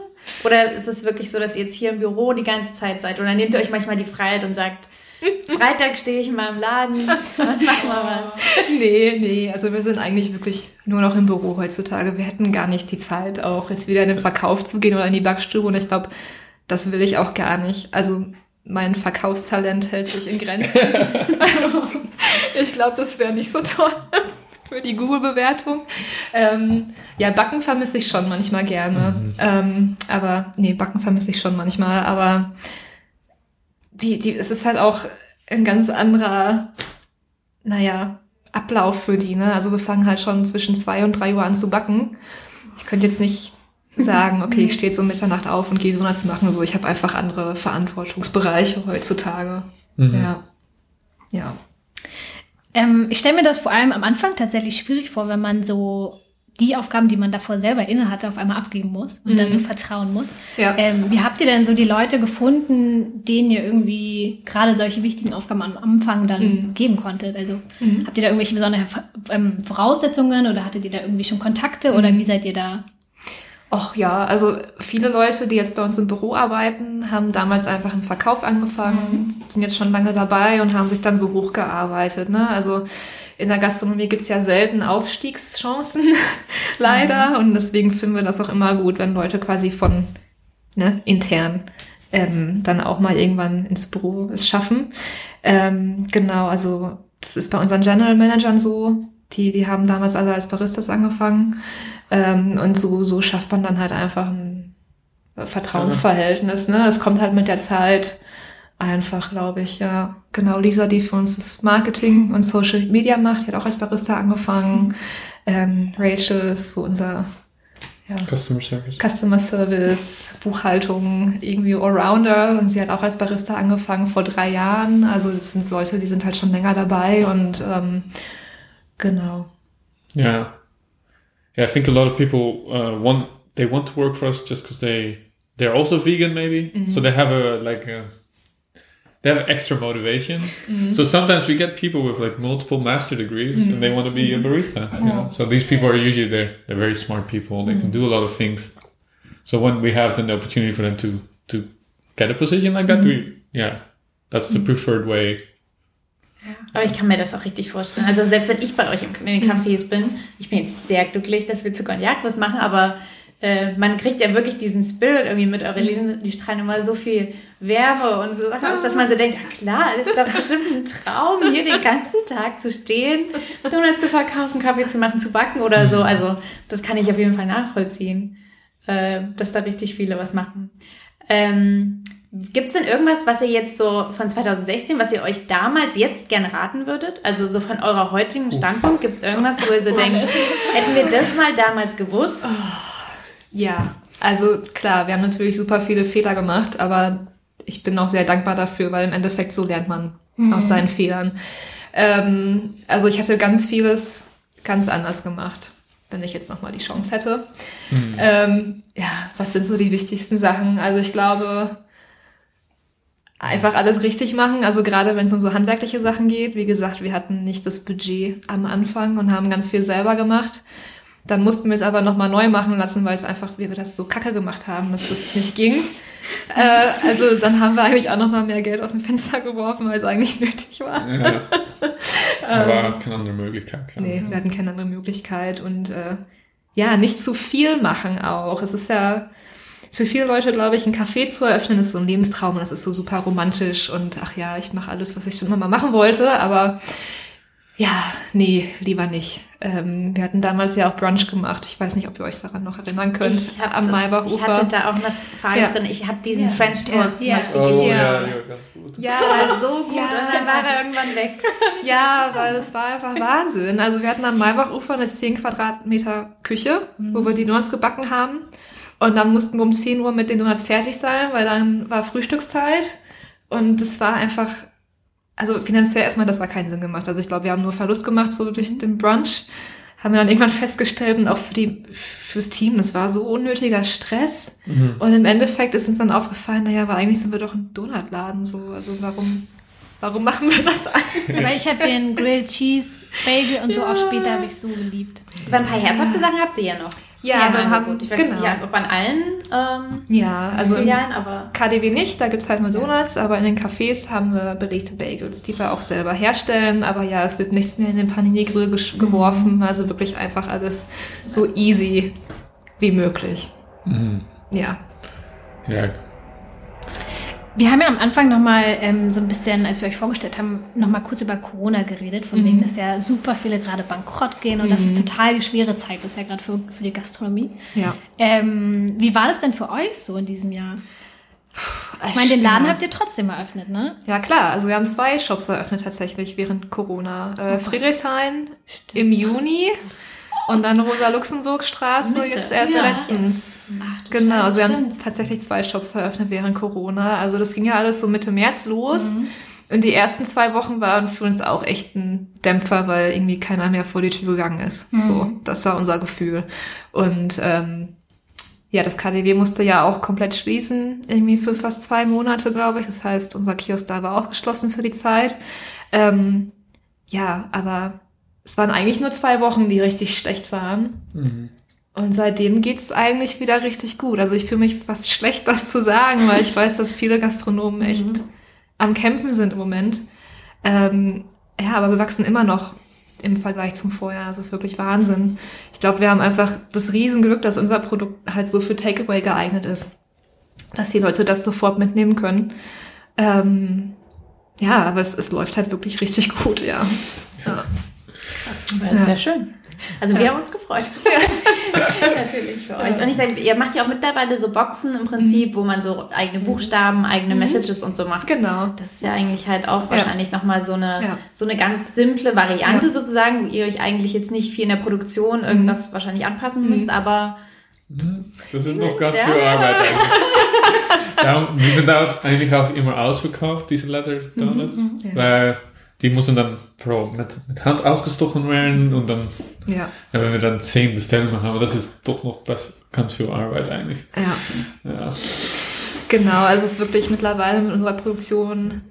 Speaker 1: Oder ist es wirklich so, dass ihr jetzt hier im Büro die ganze Zeit seid? Oder nehmt ihr euch manchmal die Freiheit und sagt, Freitag stehe ich mal im Laden und mach mal was?
Speaker 3: Nee, nee, also wir sind eigentlich wirklich nur noch im Büro heutzutage. Wir hätten gar nicht die Zeit, auch jetzt wieder in den Verkauf zu gehen oder in die Backstube. Und ich glaube, das will ich auch gar nicht. Also mein Verkaufstalent hält sich in Grenzen. ich glaube, das wäre nicht so toll für die Google-Bewertung. Ähm, ja, Backen vermisse ich schon manchmal gerne. Ähm, aber nee, Backen vermisse ich schon manchmal. Aber die, die, es ist halt auch ein ganz anderer naja, Ablauf für die, ne? Also wir fangen halt schon zwischen zwei und drei Uhr an zu backen. Ich könnte jetzt nicht sagen, okay, ich stehe jetzt um Mitternacht auf und gehe Donuts machen. So, ich habe einfach andere Verantwortungsbereiche heutzutage. Ja. Ja.
Speaker 2: Ähm, ich stelle mir das vor allem am Anfang tatsächlich schwierig vor, wenn man so die Aufgaben, die man davor selber inne hatte, auf einmal abgeben muss und dann so vertrauen muss.
Speaker 3: Ja.
Speaker 2: Ähm, wie habt ihr denn so die Leute gefunden, denen ihr irgendwie gerade solche wichtigen Aufgaben am Anfang dann geben konntet? Also habt ihr da irgendwelche besonderen ähm, Voraussetzungen oder hattet ihr da irgendwie schon Kontakte oder wie seid ihr da?
Speaker 3: Och ja, also viele Leute, die jetzt bei uns im Büro arbeiten, haben damals einfach im Verkauf angefangen, sind jetzt schon lange dabei und haben sich dann so hochgearbeitet. Ne? Also in der Gastronomie gibt's ja selten Aufstiegschancen, leider. Und deswegen finden wir das auch immer gut, wenn Leute quasi von ne, intern ähm, dann auch mal irgendwann ins Büro es schaffen. Ähm, genau, also das ist bei unseren General Managern so. Die, die haben damals alle als Baristas angefangen. Ähm, und so, so schafft man dann halt einfach ein Vertrauensverhältnis. Ne? Das kommt halt mit der Zeit einfach, glaube ich, ja. Genau, Lisa, die für uns das Marketing und Social Media macht, die hat auch als Barista angefangen. Ähm, Rachel ist so unser ja,
Speaker 4: Customer Service.
Speaker 3: Customer Service, Buchhaltung, irgendwie Allrounder. Und sie hat auch als Barista angefangen vor drei Jahren. Also das sind Leute, die sind halt schon länger dabei und ähm, genau.
Speaker 4: Yeah, yeah. I think a lot of people uh, want they want to work for us just because they they're also vegan, maybe. So mm-hmm. they have a like a they have extra motivation. Mm-hmm. So sometimes we get people with like multiple master degrees and they mm-hmm. want to be a barista. you know? So these people are usually they're they're very smart people. They can do a lot of things. So when we have then the opportunity for them to to get a position like that, we yeah, that's the preferred way.
Speaker 1: Aber ich kann mir das auch richtig vorstellen. Also selbst wenn ich bei euch in den Cafés bin, ich bin jetzt sehr glücklich, dass wir Zucker und Jagdwurst machen, aber äh, man kriegt ja wirklich diesen Spirit irgendwie mit. Eure Läden, die strahlen immer so viel Werbe und so Sachen aus, dass man so denkt, ja klar, das ist doch bestimmt ein Traum, hier den ganzen Tag zu stehen, Donuts zu verkaufen, Kaffee zu machen, zu backen oder so. Also das kann ich auf jeden Fall nachvollziehen, äh, dass da richtig viele was machen. Ähm, Gibt es denn irgendwas, was ihr jetzt so von 2016, was ihr euch damals jetzt gerne raten würdet? Also so von eurer heutigen Standpunkt, gibt es irgendwas, wo ihr so denkt, hätten wir das mal damals gewusst?
Speaker 3: Ja, also klar, wir haben natürlich super viele Fehler gemacht, aber ich bin auch sehr dankbar dafür, weil im Endeffekt so lernt man aus seinen Fehlern. Ähm, also ich hätte ganz vieles ganz anders gemacht, wenn ich jetzt nochmal die Chance hätte. Ähm, ja, was sind so die wichtigsten Sachen? Also ich glaube, einfach alles richtig machen. Also gerade wenn es um so handwerkliche Sachen geht. Wie gesagt, wir hatten nicht das Budget am Anfang und haben ganz viel selber gemacht. Dann mussten wir es aber nochmal neu machen lassen, weil es einfach, wie wir das so kacke gemacht haben, dass das nicht ging. äh, also dann haben wir eigentlich auch nochmal mehr Geld aus dem Fenster geworfen, als eigentlich nötig war.
Speaker 4: Ja. Aber keine andere Möglichkeit. Klar.
Speaker 3: Nee, wir hatten keine andere Möglichkeit und äh, ja, nicht zu viel machen auch. Es ist ja für viele Leute, glaube ich, ein Café zu eröffnen, ist so ein Lebenstraum und das ist so super romantisch und ach ja, ich mache alles, was ich schon immer mal machen wollte, aber ja, nee, lieber nicht. Ähm, wir hatten damals ja auch Brunch gemacht. Ich weiß nicht, ob ihr euch daran noch erinnern könnt.
Speaker 1: Ich, hab
Speaker 3: am
Speaker 1: das- ich
Speaker 3: Maibachufer.
Speaker 1: hatte da auch eine Frage
Speaker 3: Ja.
Speaker 1: drin. Ich habe diesen
Speaker 2: Ja.
Speaker 1: French Toast
Speaker 2: Ja.
Speaker 1: zum Beispiel
Speaker 4: Oh
Speaker 1: geliebt.
Speaker 4: ja, ganz gut.
Speaker 3: ja,
Speaker 1: Der war so gut
Speaker 3: Ja.
Speaker 1: und dann war er irgendwann weg.
Speaker 3: Ja, weil es war einfach Wahnsinn. Also wir hatten am Maibachufer eine 10 Quadratmeter Küche, wo wir die Donuts gebacken haben. Und dann mussten wir um 10 Uhr mit den Donuts fertig sein, weil dann war Frühstückszeit. Und es war einfach, also finanziell erstmal, das war keinen Sinn gemacht. Also ich glaube, wir haben nur Verlust gemacht so durch den Brunch. Haben wir dann irgendwann festgestellt und auch für die, fürs Team, das war so unnötiger Stress. Und im Endeffekt ist uns dann aufgefallen, naja, aber eigentlich sind wir doch ein Donutladen, so. Also warum, warum machen wir das eigentlich?
Speaker 2: Aber ich habe den Grilled Cheese Bagel und so auch später habe ich so geliebt.
Speaker 1: Aber ein paar herzhafte Sachen habt ihr ja noch.
Speaker 3: Ja,
Speaker 1: im
Speaker 3: wir haben.
Speaker 1: Ich weiß
Speaker 3: genau.
Speaker 1: nicht, ob an allen ähm,
Speaker 3: Ja, also im
Speaker 1: Filialen, aber
Speaker 3: KDW nicht, da gibt's halt nur Donuts, aber in den Cafés haben wir belegte Bagels, die wir auch selber herstellen. Aber ja, es wird nichts mehr in den Panini-Grill gesch- geworfen, also wirklich einfach alles so easy wie möglich. Ja.
Speaker 4: Ja,
Speaker 2: Wir haben ja am Anfang nochmal ähm, so ein bisschen, als wir euch vorgestellt haben, nochmal kurz über Corona geredet, von wegen, dass ja super viele gerade bankrott gehen und dass es total die schwere Zeit ist, ja gerade für, für die Gastronomie.
Speaker 3: Ja.
Speaker 2: Ähm, wie war das denn für euch so in diesem Jahr? Ich meine, den Laden habt ihr trotzdem eröffnet, ne?
Speaker 3: Ja, klar. Also wir haben zwei Shops eröffnet tatsächlich während Corona. Äh, Friedrichshain im Juni und dann Rosa-Luxemburg-Straße jetzt erst
Speaker 2: Ja.
Speaker 3: letztens.
Speaker 2: Ach,
Speaker 3: Genau, also wir haben tatsächlich zwei Shops eröffnet während Corona. Also das ging ja alles so Mitte März los. Und die ersten zwei Wochen waren für uns auch echt ein Dämpfer, weil irgendwie keiner mehr vor die Tür gegangen ist. So, das war unser Gefühl. Und ähm, ja, das KDW musste ja auch komplett schließen, irgendwie für fast zwei Monate, glaube ich. Das heißt, unser Kiosk da war auch geschlossen für die Zeit. Ähm, ja, aber es waren eigentlich nur zwei Wochen, die richtig schlecht waren. Und seitdem geht's eigentlich wieder richtig gut. Also ich fühle mich fast schlecht, das zu sagen, weil ich weiß, dass viele Gastronomen echt am Kämpfen sind im Moment. Ähm, ja, aber wir wachsen immer noch im Vergleich zum Vorjahr. Das ist wirklich Wahnsinn. Ich glaube, wir haben einfach das Riesenglück, dass unser Produkt halt so für Takeaway geeignet ist. Dass die Leute das sofort mitnehmen können. Ähm, ja, aber es, es läuft halt wirklich richtig gut, ja. ja.
Speaker 1: Das ist
Speaker 3: Ja.
Speaker 1: ja schön. Also wir haben uns gefreut. Natürlich für euch. Und ich sage, ihr macht ja auch mittlerweile so Boxen im Prinzip, wo man so eigene Buchstaben, eigene Messages und so macht.
Speaker 3: Genau.
Speaker 1: Das ist ja eigentlich halt auch wahrscheinlich nochmal so eine,
Speaker 3: Ja.
Speaker 1: so eine ganz simple Variante
Speaker 3: Ja.
Speaker 1: sozusagen, wo ihr euch eigentlich jetzt nicht viel in der Produktion irgendwas wahrscheinlich anpassen müsst, aber
Speaker 4: Das ist noch ganz
Speaker 1: Ja.
Speaker 4: viel Arbeit eigentlich. Darum, die sind auch eigentlich auch immer ausverkauft, diese Leather Donuts,
Speaker 3: Ja.
Speaker 4: weil die müssen dann pro mit, mit Hand ausgestochen werden und dann,
Speaker 3: Ja,
Speaker 4: ja, wenn wir dann zehn Bestellungen haben, das ist doch noch besser, ganz viel Arbeit eigentlich.
Speaker 3: ja.
Speaker 4: Ja.
Speaker 3: Genau, also es ist wirklich mittlerweile mit unserer Produktion,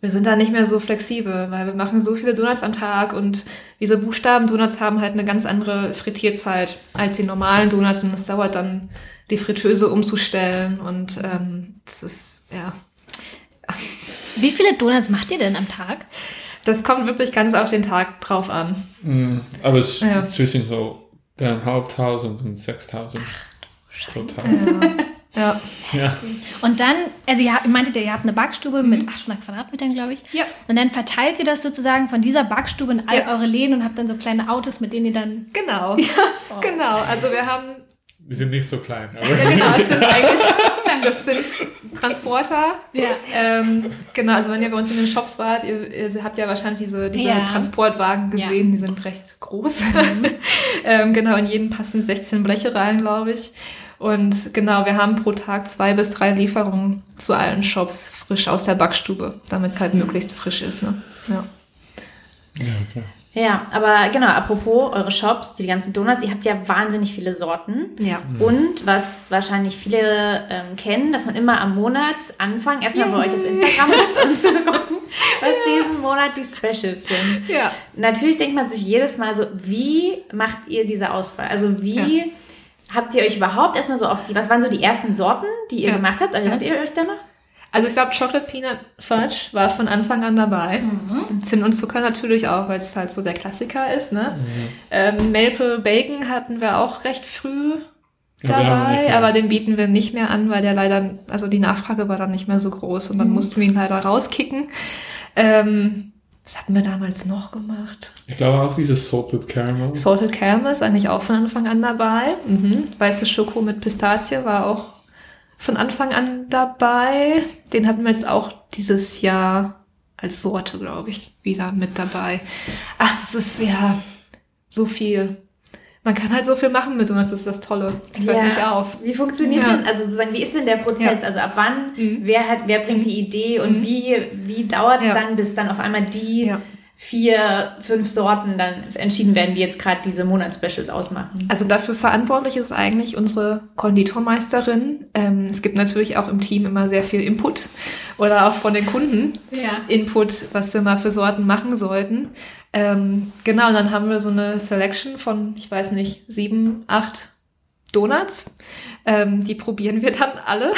Speaker 3: wir sind da nicht mehr so flexibel, weil wir machen so viele Donuts am Tag und diese Buchstaben-Donuts haben halt eine ganz andere Frittierzeit als die normalen Donuts und es dauert dann, die Fritteuse umzustellen und ähm, das ist, ja,
Speaker 2: Wie viele Donuts macht ihr denn am Tag?
Speaker 3: Das kommt wirklich ganz auf den Tag drauf an.
Speaker 4: Mm, Aber es
Speaker 3: Ja.
Speaker 4: ist zwischen so dreieinhalbtausend und sechstausend pro Tag.
Speaker 3: Ja,
Speaker 4: Ja.
Speaker 2: Und dann, also ihr, habt- ihr meintet ja, ihr habt eine Backstube mit 800 Quadratmetern, glaube ich.
Speaker 3: Ja.
Speaker 2: Und dann verteilt ihr das sozusagen von dieser Backstube in all
Speaker 3: Ja.
Speaker 2: eure Läden und habt dann so kleine Autos, mit denen ihr dann...
Speaker 3: genau. Genau, also wir haben
Speaker 4: Die sind nicht so klein, aber
Speaker 3: Ja, genau, es sind eigentlich, das sind Transporter.
Speaker 2: Ja.
Speaker 3: Ähm, genau, also wenn ihr bei uns in den Shops wart, ihr, ihr habt ja wahrscheinlich diese, diese
Speaker 2: Ja.
Speaker 3: Transportwagen gesehen, die sind recht groß. ähm, genau, in jeden passen 16 Bleche rein, glaube ich. Und genau, wir haben pro Tag zwei bis drei Lieferungen zu allen Shops frisch aus der Backstube, damit es halt möglichst frisch ist. Ne? Ja.
Speaker 4: ja, klar.
Speaker 1: Ja, aber genau, apropos eure Shops, die ganzen Donuts, ihr habt ja wahnsinnig viele Sorten.
Speaker 3: ja.
Speaker 1: Und was wahrscheinlich viele ähm, kennen, dass man immer am Monatsanfang erstmal bei euch auf Instagram guckt, um zu gucken, was diesen Monat die Specials sind.
Speaker 3: Ja.
Speaker 1: Natürlich denkt man sich jedes Mal so, wie macht ihr diese Auswahl? Also wie habt ihr euch überhaupt erstmal so auf die, was waren so die ersten Sorten, die ihr
Speaker 3: Ja.
Speaker 1: gemacht habt? Erinnert ihr euch da noch?
Speaker 3: Also ich glaube, Chocolate Peanut Fudge war von Anfang an dabei. Zimt und Zucker natürlich auch, weil es halt so der Klassiker ist. Ne? Ähm, Maple Bacon hatten wir auch recht früh
Speaker 4: Ja,
Speaker 3: dabei,
Speaker 4: mehr.
Speaker 3: aber den bieten wir nicht mehr an, weil der leider, also die Nachfrage war dann nicht mehr so groß und dann mussten wir ihn leider rauskicken. Ähm, was hatten wir damals noch gemacht?
Speaker 4: Ich glaube auch dieses Salted Caramel.
Speaker 3: Salted Caramel ist eigentlich auch von Anfang an dabei. Mhm. Weiße Schoko mit Pistazie war auch von Anfang an dabei. Den hatten wir jetzt auch dieses Jahr als Sorte, glaube ich, wieder mit dabei. Ach, das ist ja so viel. Man kann halt so viel machen mit und das ist das Tolle. Das hört
Speaker 1: Ja.
Speaker 3: nicht auf.
Speaker 1: Wie funktioniert
Speaker 3: Ja.
Speaker 1: denn, also sozusagen, wie ist denn der Prozess?
Speaker 3: Ja.
Speaker 1: Also ab wann,
Speaker 3: Mhm.
Speaker 1: wer hat, wer bringt die Idee und wie, wie dauert es dann, bis dann auf einmal die. Vier, fünf Sorten dann entschieden werden, die jetzt gerade diese Monatsspecials ausmachen?
Speaker 3: Also dafür verantwortlich ist eigentlich unsere Konditormeisterin. Ähm, es gibt natürlich auch im Team immer sehr viel Input oder auch von den Kunden.
Speaker 2: Ja.
Speaker 3: Input, was wir mal für Sorten machen sollten. Ähm, genau, und dann haben wir so eine Selection von, ich weiß nicht, sieben, acht Donuts. Ähm, die probieren wir dann alle.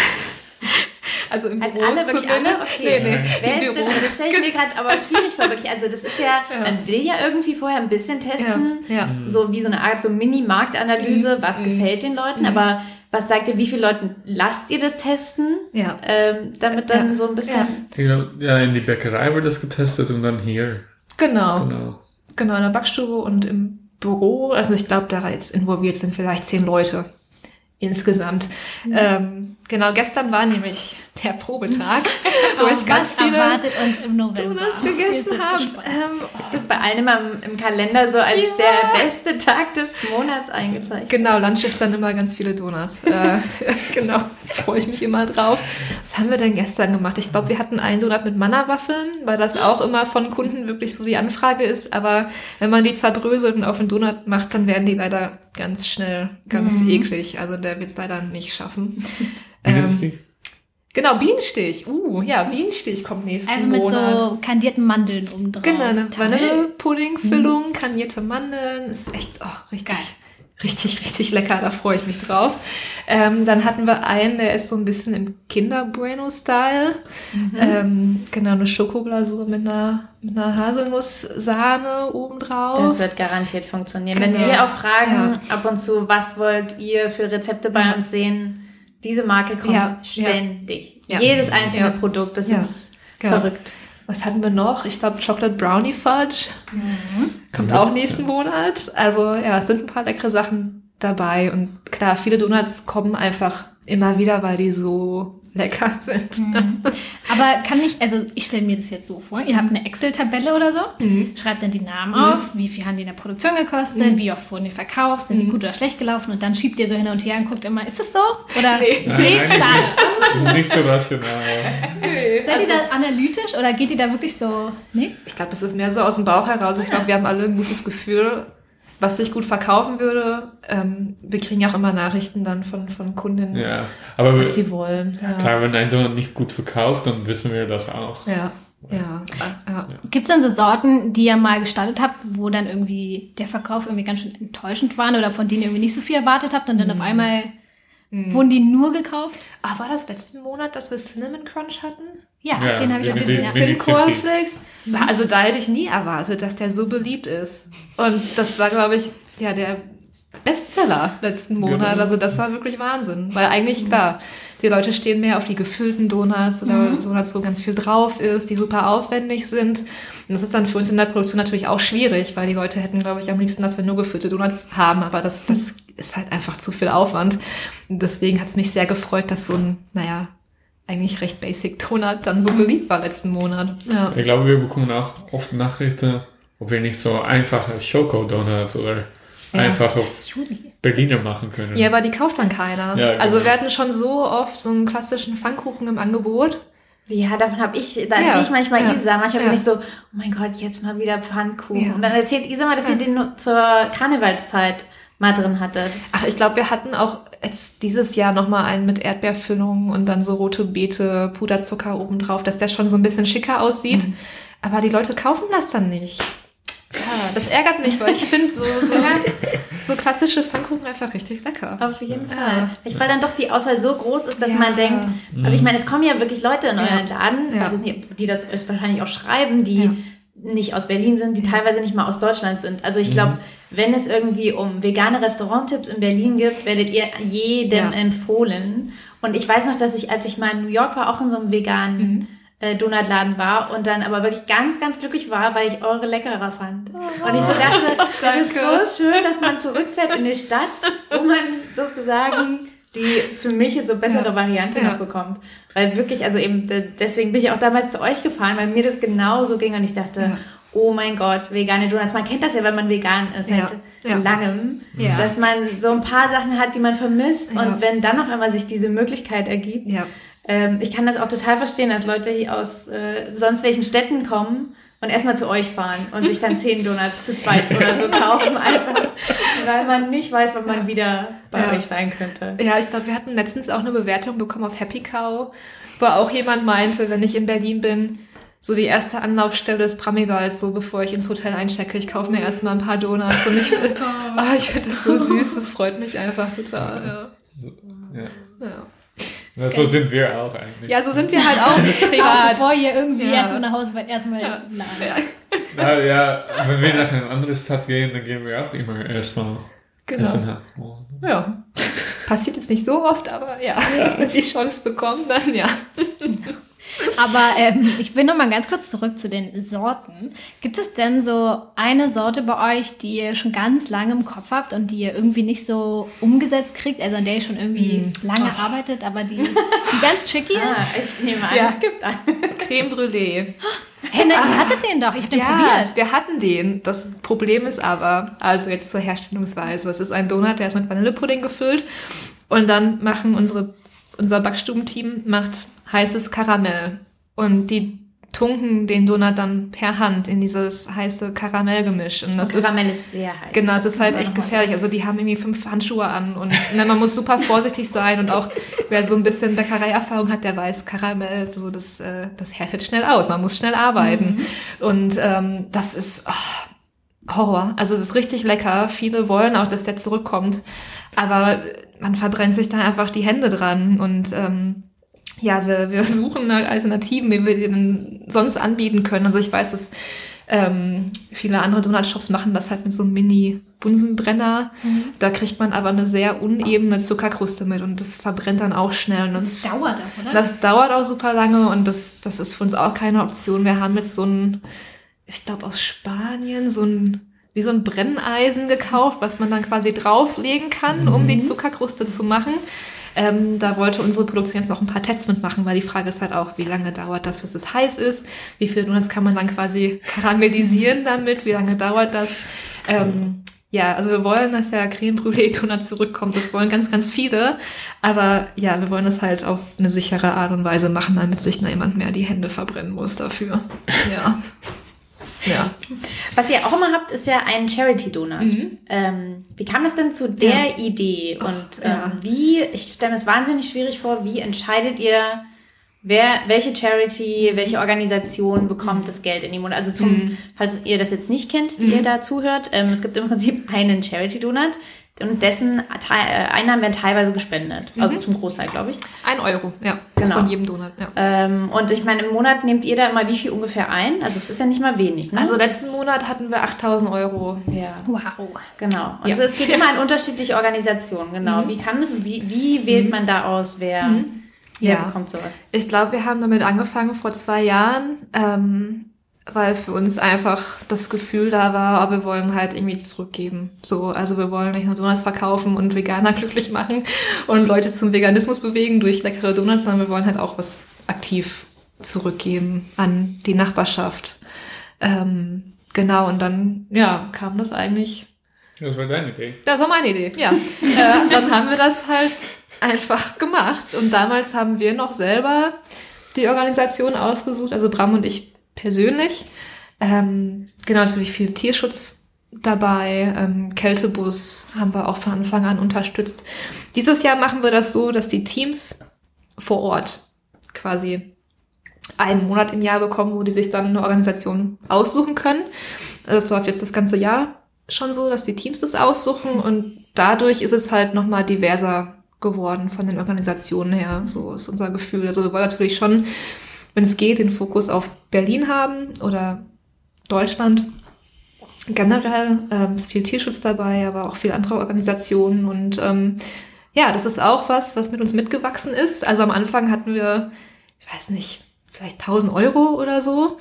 Speaker 3: Also im
Speaker 1: Also
Speaker 3: Büro
Speaker 1: alle, wirklich
Speaker 3: zumindest.
Speaker 1: alle? Okay.
Speaker 3: Nee, nee,
Speaker 1: Wer
Speaker 3: im
Speaker 1: ist denn,
Speaker 3: Büro.
Speaker 1: also das stelle ich mir gerade aber schwierig vor, wirklich. Also das ist ja,
Speaker 3: Ja.
Speaker 1: man will ja irgendwie vorher ein bisschen testen,
Speaker 3: Ja, ja.
Speaker 1: so wie so eine Art so Mini-Marktanalyse, was gefällt den Leuten, aber was sagt ihr, wie viele Leuten lasst ihr das testen,
Speaker 3: Ja.
Speaker 1: ähm, damit dann
Speaker 3: Ja.
Speaker 1: so ein bisschen...
Speaker 3: Ja.
Speaker 4: In die Bäckerei wird das getestet und dann hier.
Speaker 3: Genau.
Speaker 4: Genau.
Speaker 3: Genau, in der Backstube und im Büro. Also ich glaube, da jetzt involviert sind vielleicht zehn Leute insgesamt. Ähm, genau, gestern war nämlich der Probetag, wo ich ganz
Speaker 2: was
Speaker 3: viele
Speaker 2: erwartet uns im November?
Speaker 3: Donuts gegessen habe. Ähm,
Speaker 1: Ist das bei allen immer im, im Kalender so als
Speaker 3: Ja.
Speaker 1: der beste Tag des Monats eingezeichnet?
Speaker 3: Genau, Lunch ist dann immer ganz viele Donuts. äh, genau, freue ich mich immer drauf. Was haben wir denn gestern gemacht? Ich glaube, wir hatten einen Donut mit Manna-Waffeln, weil das auch immer von Kunden wirklich so die Anfrage ist. Aber wenn man die zerbröselt und auf einen Donut macht, dann werden die leider ganz schnell ganz eklig. Also der wird es leider nicht schaffen.
Speaker 4: Wie
Speaker 3: Ähm? Genau, Bienenstich. Uh, ja, Bienenstich kommt nächsten
Speaker 2: Also mit
Speaker 3: Monat.
Speaker 2: so kandierten Mandeln oben drauf.
Speaker 3: Genau, eine. Vanillepudding-Füllung, kanierte Mandeln. Ist echt oh, richtig,
Speaker 2: Geil.
Speaker 3: richtig, richtig lecker. Da freue ich mich drauf. Ähm, dann hatten wir einen, der ist so ein bisschen im Kinder-Bueno-Style. Ähm, genau, eine Schokoglasur mit einer, mit einer Haselnusssahne obendrauf.
Speaker 1: Das wird garantiert funktionieren. Wenn
Speaker 3: Genau.
Speaker 1: wir auch fragen, ab und zu, was wollt ihr für Rezepte bei
Speaker 3: Ja.
Speaker 1: uns sehen, diese Marke kommt
Speaker 3: Ja,
Speaker 1: ständig.
Speaker 3: ja.
Speaker 1: Jedes einzelne
Speaker 3: Ja.
Speaker 1: Produkt, das
Speaker 3: Ja.
Speaker 1: ist
Speaker 3: Genau.
Speaker 1: verrückt.
Speaker 3: Was hatten wir noch? Ich glaube, Chocolate Brownie Fudge. Kommt auch nächsten Monat. Also, ja, es sind ein paar leckere Sachen dabei. Und klar, viele Donuts kommen einfach immer wieder, weil die so lecker sind.
Speaker 2: Mhm. Aber kann ich, also ich stelle mir das jetzt so vor, ihr habt eine Excel-Tabelle oder so,
Speaker 3: Mhm.
Speaker 2: schreibt dann die Namen auf, wie viel haben die in der Produktion gekostet, wie oft wurden die verkauft, sind die gut oder schlecht gelaufen und dann schiebt ihr so hin und her und guckt immer, ist das so? Oder
Speaker 3: Nee.
Speaker 4: Nein,
Speaker 2: nee,
Speaker 4: nein,
Speaker 2: schade.
Speaker 4: Das ist nicht so rational.
Speaker 2: Seid ihr da analytisch oder geht ihr da wirklich so, nee?
Speaker 3: Ich glaube, es ist mehr so aus dem Bauch heraus. Ich glaube, wir haben alle ein gutes Gefühl, was sich gut verkaufen würde. Ähm, wir kriegen ja auch immer Nachrichten dann von, von Kundinnen,
Speaker 4: Ja, aber
Speaker 3: was
Speaker 4: wir,
Speaker 3: sie wollen. Ja.
Speaker 4: klar, wenn ein Donut nicht gut verkauft, dann wissen wir das auch.
Speaker 3: Ja. Ja. ja.
Speaker 2: Gibt es dann so Sorten, die ihr mal gestartet habt, wo dann irgendwie der Verkauf irgendwie ganz schön enttäuschend waren oder von denen ihr irgendwie nicht so viel erwartet habt und dann auf einmal wurden die nur gekauft?
Speaker 3: Ah, war das letzten Monat, dass wir Cinnamon Crunch hatten?
Speaker 2: Ja,
Speaker 4: Ja,
Speaker 2: den habe ich
Speaker 4: ja,
Speaker 2: gesehen.
Speaker 3: Sim Cornflakes. Also da hätte ich nie erwartet, dass der so beliebt ist. Und das war, glaube ich, ja, der Bestseller letzten Monat.
Speaker 4: Genau.
Speaker 3: Also das war wirklich Wahnsinn. Weil eigentlich, klar, die Leute stehen mehr auf die gefüllten Donuts oder Donuts, wo ganz viel drauf ist, die super aufwendig sind. Und das ist dann für uns in der Produktion natürlich auch schwierig, weil die Leute hätten, glaube ich, am liebsten, dass wir nur gefüllte Donuts haben. Aber das, das ist halt einfach zu viel Aufwand. Und deswegen hat es mich sehr gefreut, dass so ein, naja, eigentlich recht basic Donut dann so beliebt war letzten Monat. Ja.
Speaker 4: Ich glaube, wir bekommen auch oft Nachrichten, ob wir nicht so einfache Schoko-Donuts oder
Speaker 3: Ja.
Speaker 4: einfache. Berliner machen können.
Speaker 3: Ja, aber die kauft dann keiner.
Speaker 4: Ja, genau.
Speaker 3: Also wir hatten schon so oft so einen klassischen Pfannkuchen im Angebot.
Speaker 1: Ja, davon habe ich, da
Speaker 3: Ja,
Speaker 1: erzähle ich manchmal
Speaker 3: ja,
Speaker 1: Isa. Manchmal
Speaker 3: ja.
Speaker 1: bin ich so, oh mein Gott, jetzt mal wieder Pfannkuchen.
Speaker 3: Ja.
Speaker 1: Und dann erzählt Isa mal, dass ihr den zur Karnevalszeit mal drin hattet.
Speaker 3: Ach, ich glaube, wir hatten auch jetzt dieses Jahr nochmal einen mit Erdbeerfüllung und dann so rote Beete, Puderzucker obendrauf, dass der schon so ein bisschen schicker aussieht.
Speaker 1: Mhm.
Speaker 3: Aber die Leute kaufen das dann nicht. Das ärgert mich, weil ich finde so, so, so klassische Pfannkuchen einfach richtig lecker.
Speaker 1: Auf jeden
Speaker 3: Ja.
Speaker 1: Fall. Vielleicht weil dann doch die Auswahl so groß ist, dass
Speaker 3: Ja.
Speaker 1: man denkt, also ich meine, es kommen ja wirklich Leute in
Speaker 3: Ja.
Speaker 1: euren Laden, nicht, die das wahrscheinlich auch schreiben, die
Speaker 3: Ja.
Speaker 1: nicht aus Berlin sind, die teilweise nicht mal aus Deutschland sind. Also ich glaube, wenn es irgendwie um vegane Restauranttipps in Berlin gibt, werdet ihr jedem
Speaker 3: Ja.
Speaker 1: empfohlen. Und ich weiß noch, dass ich, als ich mal in New York war, auch in so einem veganen
Speaker 3: Mhm.
Speaker 1: Äh, Donutladen war und dann aber wirklich ganz, ganz glücklich war, weil ich eure leckerer fand.
Speaker 3: Oh.
Speaker 1: Und ich so dachte, das ist so schön, dass man zurückfährt in die Stadt, wo man sozusagen die für mich jetzt so bessere
Speaker 3: Ja.
Speaker 1: Variante
Speaker 3: Ja.
Speaker 1: noch bekommt. Weil wirklich, also eben, deswegen bin ich auch damals zu euch gefahren, weil mir das genauso ging und ich dachte,
Speaker 3: Ja.
Speaker 1: oh mein Gott, vegane Donuts. Man kennt das ja, wenn man vegan ist, seit langem, dass man so ein paar Sachen hat, die man vermisst und wenn dann auf einmal sich diese Möglichkeit ergibt. Ähm, ich kann das auch total verstehen, dass Leute hier aus äh, sonst welchen Städten kommen und erstmal zu euch fahren und sich dann zehn Donuts zu zweit oder so kaufen, einfach weil man nicht weiß, wann man wieder bei
Speaker 3: Ja.
Speaker 1: euch sein könnte.
Speaker 3: Ja, ich glaube, wir hatten letztens auch eine Bewertung bekommen auf Happy Cow, wo auch jemand meinte, wenn ich in Berlin bin, so die erste Anlaufstelle ist Bramigwald, so bevor ich ins Hotel einchecke. Ich kaufe mir erstmal ein paar Donuts und ich, ah, ich finde das so süß, das freut mich einfach total. Ja.
Speaker 4: Ja.
Speaker 3: Ja.
Speaker 4: Na, so sind wir auch eigentlich.
Speaker 3: ja, so sind wir halt auch privat.
Speaker 2: bevor ihr irgendwie
Speaker 3: Ja.
Speaker 2: erstmal nach Hause wollt, erstmal
Speaker 3: Ja.
Speaker 2: laden.
Speaker 4: Ja, ja, wenn wir nach einer anderen Stadt gehen, dann gehen wir auch immer erstmal
Speaker 3: Genau.
Speaker 4: essen.
Speaker 3: Ja. Passiert jetzt nicht so oft, aber ja, wenn die Chance bekommen, dann ja.
Speaker 2: Aber ähm, ich will noch mal ganz kurz zurück zu den Sorten. Gibt es denn so eine Sorte bei euch, die ihr schon ganz lange im Kopf habt und die ihr irgendwie nicht so umgesetzt kriegt, also an der ihr schon irgendwie lange arbeitet, aber die, die ganz tricky ist?
Speaker 1: Ah, ich nehme an,
Speaker 3: Ja.
Speaker 1: es gibt einen.
Speaker 3: Creme Brûlée.
Speaker 2: Hey, ne, ihr hattet den doch, ich hab den
Speaker 3: Ja,
Speaker 2: probiert.
Speaker 3: wir hatten den. Das Problem ist aber, also jetzt zur Herstellungsweise. Es ist ein Donut, der ist mit Vanillepudding gefüllt. Und dann machen unsere, unser Backstubenteam macht heißes Karamell. Und die tunken den Donut dann per Hand in dieses heiße Karamellgemisch. Und das ist,
Speaker 1: Karamell ist sehr heiß.
Speaker 3: Genau, es ist halt echt gefährlich. Also die haben irgendwie fünf Handschuhe an und ne, man muss super vorsichtig sein und auch wer so ein bisschen Bäckereierfahrung hat, der weiß, Karamell, so das, äh, das härtet schnell aus. Man muss schnell arbeiten. Und ähm, das ist oh, Horror. Also es ist richtig lecker. Viele wollen auch, dass der zurückkommt, aber man verbrennt sich da einfach die Hände dran und ähm, ja, wir, wir suchen nach Alternativen, wie wir den sonst anbieten können. Also ich weiß, dass ähm, viele andere Donutshops machen das halt mit so einem Mini-Bunsenbrenner. Da kriegt man aber eine sehr unebene Zuckerkruste mit und das verbrennt dann auch schnell. Und das,
Speaker 2: Das dauert auch, oder?
Speaker 3: das dauert auch super lange und das, das ist für uns auch keine Option. Wir haben jetzt so ein, ich glaube aus Spanien, so ein wie so ein Brenneisen gekauft, was man dann quasi drauflegen kann, um die Zuckerkruste zu machen. Ähm, da wollte unsere Produktion jetzt noch ein paar Tests mitmachen, weil die Frage ist halt auch, wie lange dauert das, bis es heiß ist? Wie viel Donuts kann man dann quasi karamellisieren damit? Wie lange dauert das? Ähm, ja, also wir wollen, dass ja Creme Brûlée Donut zurückkommt. Das wollen ganz, ganz viele. Aber ja, wir wollen es halt auf eine sichere Art und Weise machen, damit sich da jemand mehr die Hände verbrennen muss dafür. Ja. Ja.
Speaker 1: Was ihr auch immer habt, ist ja ein Charity-Donut.
Speaker 3: Mhm.
Speaker 1: Ähm, wie kam es denn zu der Idee? Und ähm,
Speaker 3: ja.
Speaker 1: wie, ich stelle mir es wahnsinnig schwierig vor, wie entscheidet ihr, wer, welche Charity, welche Organisation bekommt das Geld in die Monat? Also zum,
Speaker 3: Mhm.
Speaker 1: falls ihr das jetzt nicht kennt, die ihr da zuhört, ähm, es gibt im Prinzip einen Charity-Donut und dessen äh, Einnahmen werden teilweise gespendet. Also zum Großteil, glaube ich.
Speaker 3: Ein Euro, ja.
Speaker 1: Genau.
Speaker 3: Von jedem Donut, ja.
Speaker 1: Ähm, und ich meine, im Monat nehmt ihr da immer wie viel ungefähr ein? Also es ist ja nicht mal wenig, ne?
Speaker 3: Also letzten Monat hatten wir 8000 Euro.
Speaker 1: ja.
Speaker 2: Wow.
Speaker 1: Genau. Und
Speaker 3: Ja.
Speaker 1: es, es geht immer an unterschiedliche Organisationen, genau. Wie kann das, wie, wie wählt man da aus, wer, wer
Speaker 3: Ja.
Speaker 1: bekommt sowas?
Speaker 3: Ich glaube, wir haben damit angefangen vor zwei Jahren, ähm, weil für uns einfach das Gefühl da war, oh, wir wollen halt irgendwie zurückgeben. So, also wir wollen nicht nur Donuts verkaufen und Veganer glücklich machen und Leute zum Veganismus bewegen durch leckere Donuts, sondern wir wollen halt auch was aktiv zurückgeben an die Nachbarschaft. Ähm, genau, und dann, ja, kam das eigentlich
Speaker 4: Das war deine Idee.
Speaker 3: das war meine Idee, ja. äh, dann haben wir das halt einfach gemacht. Und damals haben wir noch selber die Organisation ausgesucht, also Bram und ich persönlich. Ähm, genau, natürlich viel Tierschutz dabei. Ähm, Kältebus haben wir auch von Anfang an unterstützt. Dieses Jahr machen wir das so, dass die Teams vor Ort quasi einen Monat im Jahr bekommen, wo die sich dann eine Organisation aussuchen können. Das läuft jetzt das ganze Jahr schon so, dass die Teams das aussuchen und dadurch ist es halt nochmal diverser geworden von den Organisationen her. So ist unser Gefühl. Also wir wollen natürlich schon, wenn es geht, den Fokus auf Berlin haben oder Deutschland. Generell ähm, ist viel Tierschutz dabei, aber auch viele andere Organisationen und ähm, ja, das ist auch was, was mit uns mitgewachsen ist. Also am Anfang hatten wir, ich weiß nicht, vielleicht 1000 Euro oder so.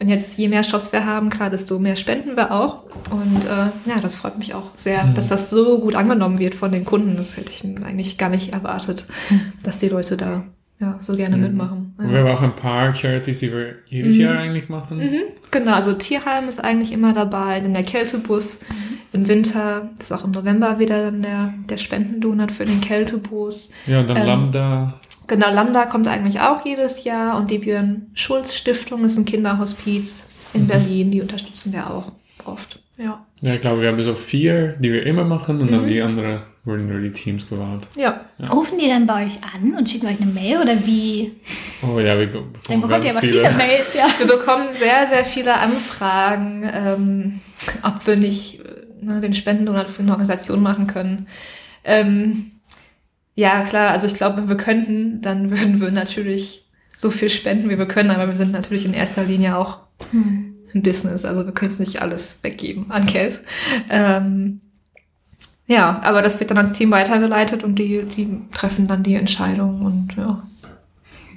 Speaker 3: Und jetzt, je mehr Shops wir haben, klar, desto mehr spenden wir auch. Und äh, ja, das freut mich auch sehr, dass das so gut angenommen wird von den Kunden. Das hätte ich eigentlich gar nicht erwartet, dass die Leute da ja, so gerne mitmachen.
Speaker 4: Und
Speaker 3: Ja.
Speaker 4: wir haben auch ein paar Charities, die wir jedes Jahr eigentlich machen.
Speaker 3: Genau, also Tierheim ist eigentlich immer dabei, dann der Kältebus im Winter, ist auch im November wieder dann der, der Spendendonut für den Kältebus.
Speaker 4: Ja, und dann
Speaker 3: Ähm,
Speaker 4: Lambda.
Speaker 3: Genau, Lambda kommt eigentlich auch jedes Jahr und die Björn Schulz Stiftung ist ein Kinderhospiz in Berlin, die unterstützen wir auch oft. Ja.
Speaker 4: Ja, ich glaube, wir haben so vier, die wir immer machen und dann
Speaker 3: Mhm.
Speaker 4: die anderen wurden nur die Teams gewählt.
Speaker 3: Ja.
Speaker 2: Rufen die dann bei euch an und schicken euch eine Mail oder wie?
Speaker 4: Oh ja, wir
Speaker 2: Dann
Speaker 4: bekommen
Speaker 2: bekommt ihr aber viele, Mails, ja.
Speaker 3: Wir bekommen sehr, sehr viele Anfragen, ähm, ob wir nicht äh, ne, den Spendendonut für eine Organisation machen können. Ähm, ja, klar, also ich glaube, wenn wir könnten, dann würden wir natürlich so viel spenden, wie wir können, aber wir sind natürlich in erster Linie auch ein Business, also wir können es nicht alles weggeben an Geld. Ähm, ja, aber das wird dann ans Team weitergeleitet und die, die treffen dann die Entscheidung und ja.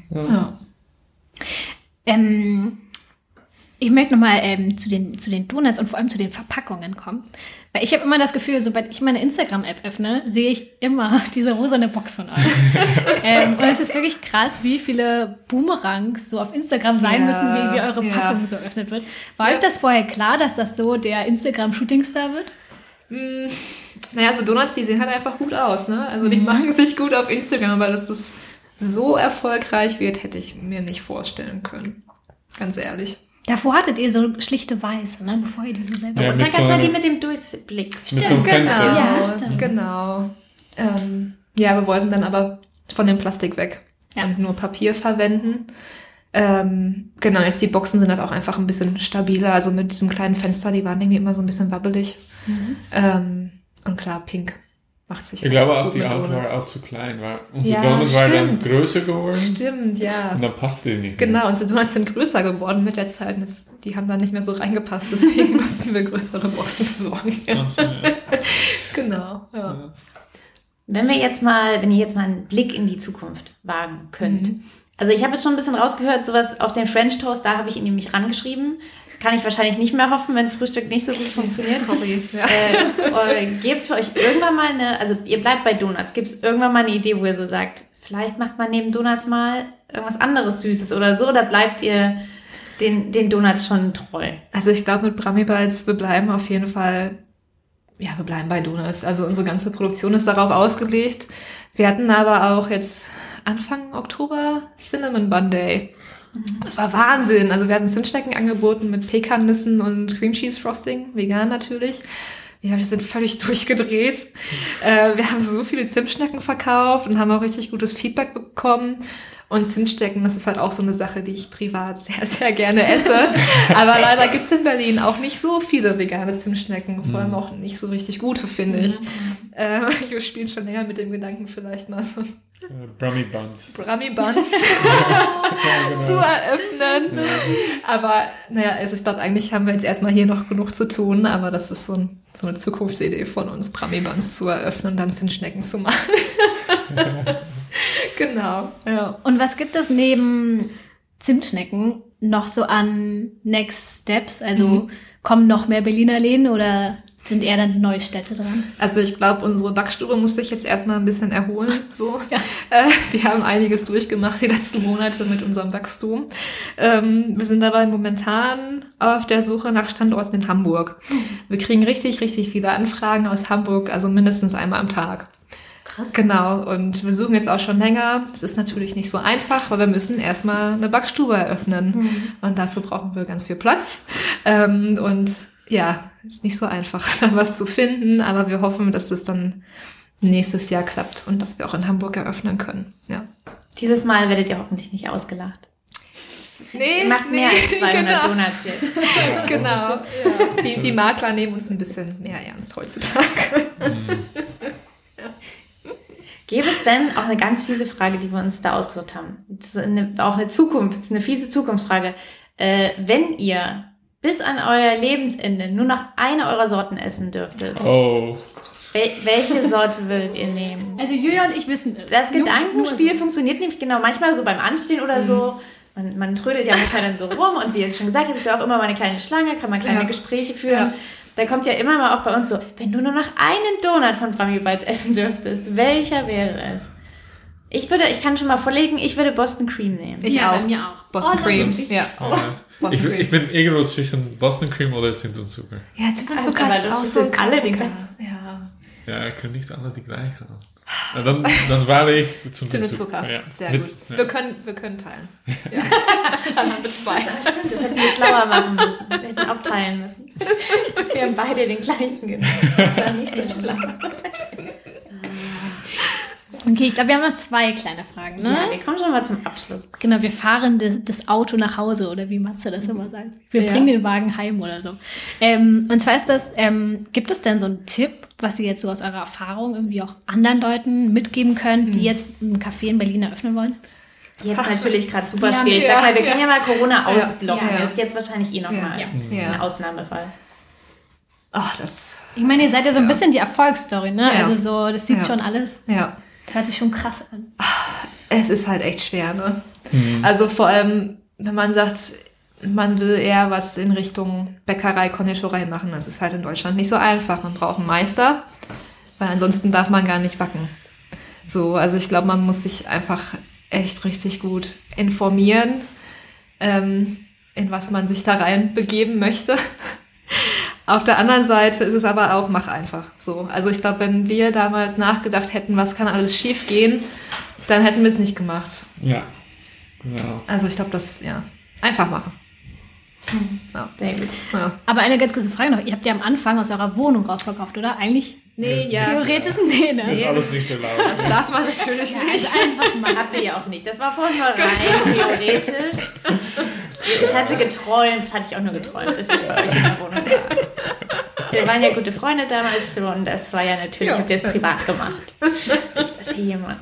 Speaker 3: ja.
Speaker 2: Ähm, ich möchte nochmal ähm, zu, den, zu den Donuts und vor allem zu den Verpackungen kommen. Weil ich habe immer das Gefühl, sobald ich meine Instagram-App öffne, sehe ich immer diese rosane Box von euch. ähm, und es ist wirklich krass, wie viele Boomerangs so auf Instagram sein
Speaker 3: Ja,
Speaker 2: müssen, wie, wie eure
Speaker 3: ja.
Speaker 2: Packung so eröffnet wird. War
Speaker 3: Ja.
Speaker 2: euch das vorher klar, dass das so der Instagram-Shootingstar wird?
Speaker 3: Mm, Naja, so Donuts, die sehen halt einfach gut aus, ne? Also die machen sich gut auf Instagram, aber dass das so erfolgreich wird, hätte ich mir nicht vorstellen können. Ganz ehrlich.
Speaker 2: Davor hattet ihr so schlichte Weiße, ne? bevor ihr die so selber...
Speaker 4: Ja,
Speaker 1: Und dann kannst
Speaker 4: so
Speaker 1: du mal die mit dem Durchblick.
Speaker 4: Mit so Fenster.
Speaker 2: Ja, stimmt.
Speaker 3: genau. Ähm, ja, wir wollten dann aber von dem Plastik weg
Speaker 2: Ja.
Speaker 3: und nur Papier verwenden. Ähm, genau, jetzt die Boxen sind halt auch einfach ein bisschen stabiler. Also mit diesem kleinen Fenster, die waren irgendwie immer so ein bisschen wabbelig.
Speaker 2: Mhm.
Speaker 3: Ähm, und klar, pink macht sich
Speaker 4: Ich glaube auch, die
Speaker 3: Donuts.
Speaker 4: war auch zu klein. Weil unsere
Speaker 3: Ja,
Speaker 4: Donuts waren dann
Speaker 3: stimmt.
Speaker 4: größer geworden
Speaker 3: Stimmt, ja.
Speaker 4: und dann passte die nicht.
Speaker 3: Genau, unsere Donuts sind größer geworden mit der Zeit. jetzt- Die haben dann nicht mehr so reingepasst, deswegen mussten wir größere Boxen besorgen.
Speaker 4: Ach so, ja.
Speaker 3: genau, ja.
Speaker 1: Wenn wir jetzt mal, wenn ihr jetzt mal einen Blick in die Zukunft wagen könnt.
Speaker 3: Mhm.
Speaker 1: Also ich habe jetzt schon ein bisschen rausgehört, sowas auf den French Toast, da habe ich ihn nämlich rangeschrieben. kann ich wahrscheinlich nicht mehr hoffen, wenn Frühstück nicht so gut funktioniert.
Speaker 3: Sorry. Ja.
Speaker 1: Äh, Gäbe es für euch irgendwann mal eine, also ihr bleibt bei Donuts, gibt es irgendwann mal eine Idee, wo ihr so sagt, vielleicht macht man neben Donuts mal irgendwas anderes Süßes oder so, oder bleibt ihr den, den Donuts schon treu?
Speaker 3: Also ich glaube mit Bramibals, wir bleiben auf jeden Fall, ja, wir bleiben bei Donuts. Also unsere ganze Produktion ist darauf ausgelegt. Wir hatten aber auch jetzt Anfang Oktober Cinnamon Bun Day. Das war Wahnsinn. Also wir hatten Zimtschnecken angeboten mit Pekannüssen und Cream Cheese Frosting, vegan natürlich. Die Leute sind völlig durchgedreht. Äh, wir haben so viele Zimtschnecken verkauft und haben auch richtig gutes Feedback bekommen. Und Zimtschnecken, das ist halt auch so eine Sache, die ich privat sehr, sehr gerne esse. Aber leider gibt's in Berlin auch nicht so viele vegane Zimtschnecken. Vor allem auch nicht so richtig gute, finde ich. Äh, wir spielen schon länger mit dem Gedanken, vielleicht mal so
Speaker 4: Äh, Brummy Buns.
Speaker 3: Brummy Buns
Speaker 4: Ja,
Speaker 3: zu eröffnen. Aber naja, also ich glaube, eigentlich haben wir jetzt erstmal hier noch genug zu tun, aber das ist so, ein, so eine Zukunftsidee von uns, Brummy Buns zu eröffnen und dann Zimtschnecken zu machen. genau, ja.
Speaker 2: Und was gibt es neben Zimtschnecken noch so an Next Steps? Also
Speaker 3: Mhm.
Speaker 2: kommen noch mehr Berliner Läden oder sind eher dann neue Städte dran?
Speaker 3: Also ich glaube, unsere Backstube muss sich jetzt erstmal ein bisschen erholen. So.
Speaker 2: Ja.
Speaker 3: Äh, die haben einiges durchgemacht die letzten Monate mit unserem Wachstum. Ähm, wir sind dabei momentan auf der Suche nach Standorten in Hamburg. Wir kriegen richtig, richtig viele Anfragen aus Hamburg, also mindestens einmal am Tag.
Speaker 2: Krass.
Speaker 3: Genau, und wir suchen jetzt auch schon länger. Es ist natürlich nicht so einfach, weil wir müssen erstmal eine Backstube eröffnen. Und dafür brauchen wir ganz viel Platz. Ähm, und ja, ist nicht so einfach, da was zu finden, aber wir hoffen, dass das dann nächstes Jahr klappt und dass wir auch in Hamburg eröffnen können. Ja.
Speaker 1: Dieses Mal werdet ihr hoffentlich nicht ausgelacht.
Speaker 3: Nee,
Speaker 1: Ihr macht mehr als 200
Speaker 3: genau.
Speaker 1: Donuts jetzt.
Speaker 3: Genau. Die, die Makler nehmen uns ein bisschen mehr ernst heutzutage.
Speaker 1: Gäbe es denn auch eine ganz fiese Frage, die wir uns da ausgesucht haben? Das ist eine, auch eine Zukunft, eine fiese Zukunftsfrage. Äh, wenn ihr bis an euer Lebensende nur noch eine eurer Sorten essen dürftet,
Speaker 4: Oh,
Speaker 1: wel welche Sorte würdet ihr nehmen?
Speaker 2: Also Julia und ich wissen es.
Speaker 1: Das
Speaker 2: Nur-
Speaker 1: Gedankenspiel
Speaker 2: nur so.
Speaker 1: funktioniert nämlich genau manchmal so beim Anstehen oder so. Man, man trödelt ja manchmal dann so rum und wie ihr es schon gesagt habt, ist ja auch immer mal eine kleine Schlange, kann man kleine
Speaker 3: Ja.
Speaker 1: Gespräche führen.
Speaker 3: Ja.
Speaker 1: Da kommt ja immer mal auch bei uns so, wenn du nur noch einen Donut von Brami Balls essen dürftest, welcher wäre es? Ich würde, ich kann schon mal vorlegen, ich würde Boston Cream nehmen.
Speaker 3: Ich
Speaker 2: ja,
Speaker 3: auch.
Speaker 2: bei mir auch.
Speaker 3: Boston
Speaker 2: Oh,
Speaker 3: Cream. Ja.
Speaker 4: ja.
Speaker 3: Boston
Speaker 4: ich,
Speaker 3: Cream.
Speaker 4: ich bin irgendwo zwischen Boston Cream oder Zimt und Zucker.
Speaker 3: Ja, Zimt und Zucker
Speaker 1: aber
Speaker 3: ist
Speaker 1: das
Speaker 3: auch so ein
Speaker 1: jetzt alle die
Speaker 3: Klassiker.
Speaker 1: gleichen.
Speaker 3: Ja.
Speaker 4: Ja, kann nicht alle die gleiche haben. Na, dann, dann wähle ich Zimt,
Speaker 3: Zimt
Speaker 4: und
Speaker 3: und Zucker.
Speaker 4: Ja.
Speaker 3: Sehr
Speaker 4: Mit-
Speaker 3: gut.
Speaker 4: ja.
Speaker 3: Wir, können, wir können teilen. Ja. Dann haben wir zwei.
Speaker 1: Stimmt, das hätten wir schlauer machen müssen. Wir hätten aufteilen müssen. Wir haben beide den gleichen genommen. Das war nicht so schlau.
Speaker 2: Okay, ich glaube, wir haben noch zwei kleine Fragen, ne?
Speaker 1: Ja, wir kommen schon mal zum Abschluss.
Speaker 2: Genau, wir fahren das, das Auto nach Hause oder wie Matze das immer sagt. Wir
Speaker 1: Ja.
Speaker 2: bringen den Wagen heim oder so. Ähm, und zwar ist das, ähm, gibt es denn so einen Tipp, was ihr jetzt so aus eurer Erfahrung irgendwie auch anderen Leuten mitgeben könnt, die jetzt ein Café in Berlin eröffnen wollen?
Speaker 1: Jetzt natürlich gerade super
Speaker 2: Ja,
Speaker 1: schwierig.
Speaker 3: ja,
Speaker 1: Sag mal, wir
Speaker 3: ja.
Speaker 1: können ja mal Corona ausblocken.
Speaker 3: ja.
Speaker 1: Ist jetzt wahrscheinlich eh nochmal
Speaker 3: Ja.
Speaker 1: ein
Speaker 3: Ja.
Speaker 1: Ausnahmefall.
Speaker 3: Ach, das.
Speaker 2: Ich meine, ihr seid ja so ein bisschen die Erfolgsstory, ne?
Speaker 3: Ja.
Speaker 2: Also so, das sieht
Speaker 3: Ja.
Speaker 2: schon alles,
Speaker 3: Ja.
Speaker 2: hört sich schon krass an.
Speaker 3: Es ist halt echt schwer, ne? Also vor allem, wenn man sagt, man will eher was in Richtung Bäckerei, Konditorei machen, das ist halt in Deutschland nicht so einfach. Man braucht einen Meister, weil ansonsten darf man gar nicht backen. So, also ich glaube, man muss sich einfach echt richtig gut informieren, ähm, in was man sich da rein begeben möchte. Auf der anderen Seite ist es aber auch, mach einfach so. Also ich glaube, wenn wir damals nachgedacht hätten, was kann alles schief gehen, dann hätten wir es nicht gemacht.
Speaker 4: Ja, genau.
Speaker 3: Also ich glaube, das, ja, einfach machen. Ja.
Speaker 1: Sehr gut.
Speaker 3: ja.
Speaker 2: Aber eine ganz kurze Frage noch. Ihr habt ja am Anfang aus eurer Wohnung rausverkauft, oder? Eigentlich
Speaker 3: Nee, ja.
Speaker 2: theoretisch? Nee,
Speaker 4: Das
Speaker 2: ne?
Speaker 4: ist alles nicht erlaubt.
Speaker 3: Das darf man natürlich nicht.
Speaker 1: Also einfach mal. Habt ihr ja auch nicht. Das war vorhin nur rein theoretisch. Ich hatte geträumt, das hatte ich auch nur geträumt, dass ich bei euch in der Wohnung war. Wir waren ja gute Freunde damals und das war ja natürlich,
Speaker 3: Ja.
Speaker 1: habt ihr es privat gemacht. Nicht, dass hier jemand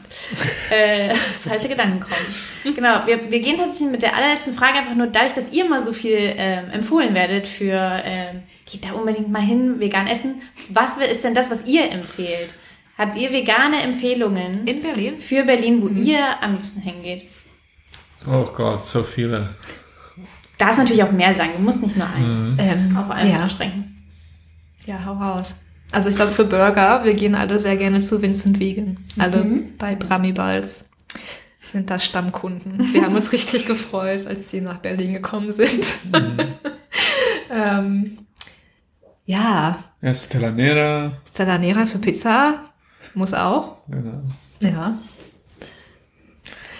Speaker 1: äh, falsche Gedanken kommt. Genau, wir, wir gehen tatsächlich mit der allerletzten Frage einfach nur dadurch, dass ihr mal so viel ähm, empfohlen werdet für ähm, geht da unbedingt mal hin, vegan essen. Was ist denn das, was ihr empfehlt? Habt ihr vegane Empfehlungen?
Speaker 3: In Berlin?
Speaker 1: für Berlin, wo ihr am liebsten hingeht.
Speaker 4: Oh Gott, so viele.
Speaker 1: darfst natürlich auch mehr sagen. Du musst nicht nur eins
Speaker 4: Mhm.
Speaker 3: Ähm,
Speaker 1: auf eins
Speaker 3: ja.
Speaker 1: beschränken.
Speaker 3: ja, hau raus. Also ich glaube für Burger, wir gehen alle sehr gerne zu Vincent Vegan. Alle bei Brami Balls sind da Stammkunden. Wir haben uns richtig gefreut, als die nach Berlin gekommen sind. ähm, ja,
Speaker 4: Ja, Stellanera.
Speaker 3: Stellanera für Pizza muss auch.
Speaker 4: Genau.
Speaker 3: Ja.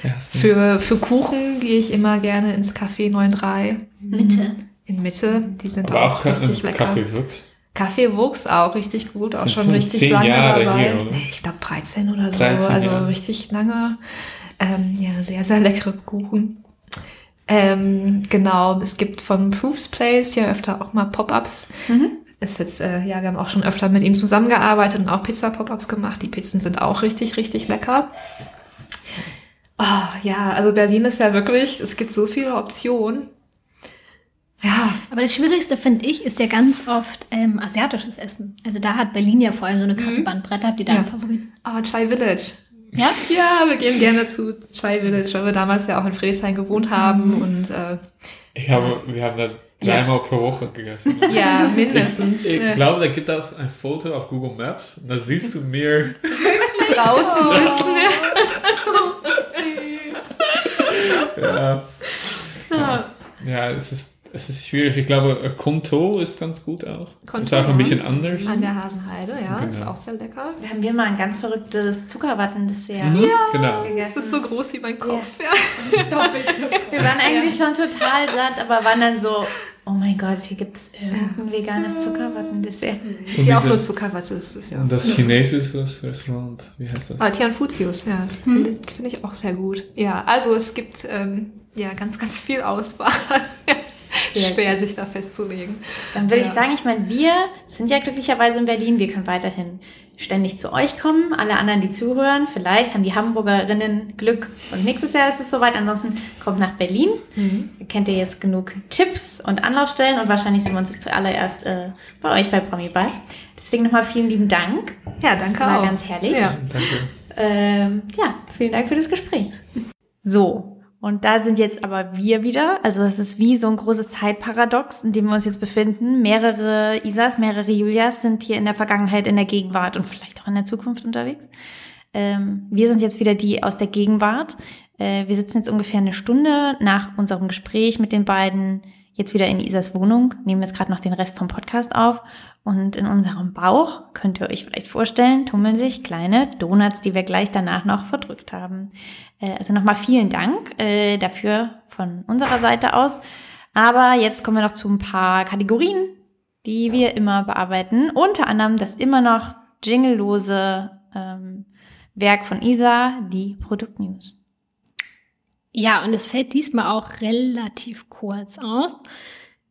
Speaker 4: Ja,
Speaker 3: Für, für Kuchen gehe ich immer gerne ins Café 93
Speaker 2: Mitte.
Speaker 3: in Mitte. Die sind
Speaker 4: aber
Speaker 3: auch,
Speaker 4: auch
Speaker 3: richtig lecker.
Speaker 4: Kaffee Wuchs.
Speaker 3: Kaffee Wuchs auch richtig gut, auch schon
Speaker 4: schon
Speaker 3: richtig
Speaker 4: zehn
Speaker 3: lange
Speaker 4: Jahre
Speaker 3: dabei.
Speaker 4: hier, oder?
Speaker 3: Nee, ich glaube 13 oder so,
Speaker 4: 13
Speaker 3: also
Speaker 4: Jahre.
Speaker 3: richtig lange. Ähm, ja, sehr, sehr leckere Kuchen. Ähm, genau, es gibt von Proofs Place ja öfter auch mal Pop-ups. Ist jetzt, äh, ja, wir haben auch schon öfter mit ihm zusammengearbeitet und auch Pizza-Pop-ups gemacht. Die Pizzen sind auch richtig, richtig lecker. Oh, ja, also Berlin ist ja wirklich, es gibt so viele Optionen. Ja,
Speaker 2: Aber das Schwierigste, finde ich, ist ja ganz oft ähm, asiatisches Essen. Also da hat Berlin ja vor allem so eine krasse Bandbreite. Habt ihr da
Speaker 3: Ja.
Speaker 2: einen Favorit?
Speaker 3: oh, Chai Village.
Speaker 2: Ja?
Speaker 3: Ja, wir gehen gerne zu Chai Village, weil wir damals ja auch in Friedrichshain gewohnt haben
Speaker 2: Mhm.
Speaker 3: und äh,
Speaker 4: Ich habe, wir haben da dreimal pro Woche gegessen.
Speaker 3: ja, mindestens
Speaker 4: Ich
Speaker 3: äh,
Speaker 4: glaube, da gibt auch ein Foto auf Google Maps. Da siehst du mir.
Speaker 3: draußen sitzen.
Speaker 4: Ja, ja es, ist, es ist schwierig. Ich glaube, äh, Konto ist ganz gut auch.
Speaker 3: Konto,
Speaker 4: ist auch ein
Speaker 3: ja.
Speaker 4: bisschen anders.
Speaker 3: An der Hasenheide, ja,
Speaker 4: Genau.
Speaker 3: ist auch sehr lecker.
Speaker 1: Da haben wir mal ein ganz verrücktes Zuckerwattendessert
Speaker 4: Mhm, genau.
Speaker 3: Es
Speaker 1: gegessen.
Speaker 3: ist so groß wie mein Kopf, ja.
Speaker 1: Wir waren eigentlich schon total satt, aber waren dann so, oh mein Gott, hier gibt es irgendein veganes Zuckerwattendessert.
Speaker 3: Ist ja auch nur Zuckerwatte, das ist ja.
Speaker 4: Und das chinesische Restaurant, wie heißt das?
Speaker 3: Ah, Tianfutius, ja, finde find ich auch sehr gut. Ja, also es gibt ähm, ja ganz, ganz viel Auswahl.
Speaker 1: Sehr
Speaker 3: Schwer, sich da festzulegen.
Speaker 1: Dann würde ich
Speaker 3: Ja.
Speaker 1: sagen, ich meine, wir sind ja glücklicherweise in Berlin. Wir können weiterhin ständig zu euch kommen. Alle anderen, die zuhören, vielleicht haben die Hamburgerinnen Glück und nächstes Jahr ist es soweit. Ansonsten kommt nach Berlin. Kennt ihr jetzt genug Tipps und Anlaufstellen und wahrscheinlich sehen wir uns jetzt zuallererst äh, bei euch bei Promi Bites. Deswegen nochmal vielen lieben Dank.
Speaker 3: Ja, danke
Speaker 1: Das war
Speaker 3: auch.
Speaker 1: ganz herrlich.
Speaker 3: Ja.
Speaker 4: Danke.
Speaker 1: Ähm, ja, vielen Dank für das Gespräch. So, und da sind jetzt aber wir wieder. Also es ist wie so ein großes Zeitparadox, in dem wir uns jetzt befinden. Mehrere Isas, mehrere Julias sind hier in der Vergangenheit, in der Gegenwart und vielleicht auch in der Zukunft unterwegs. Ähm, wir sind jetzt wieder die aus der Gegenwart. Äh, wir sitzen jetzt ungefähr eine Stunde nach unserem Gespräch mit den beiden jetzt wieder in Isas Wohnung, nehmen jetzt gerade noch den Rest vom Podcast auf und in unserem Bauch, könnt ihr euch vielleicht vorstellen, tummeln sich kleine Donuts, die wir gleich danach noch verdrückt haben. Äh, also nochmal vielen Dank äh, dafür von unserer Seite aus. Aber jetzt kommen wir noch zu ein paar Kategorien, die wir immer bearbeiten. Unter anderem das immer noch jinglelose ähm, Werk von Isa, die Produktnews.
Speaker 2: Ja, und es fällt diesmal auch relativ kurz aus.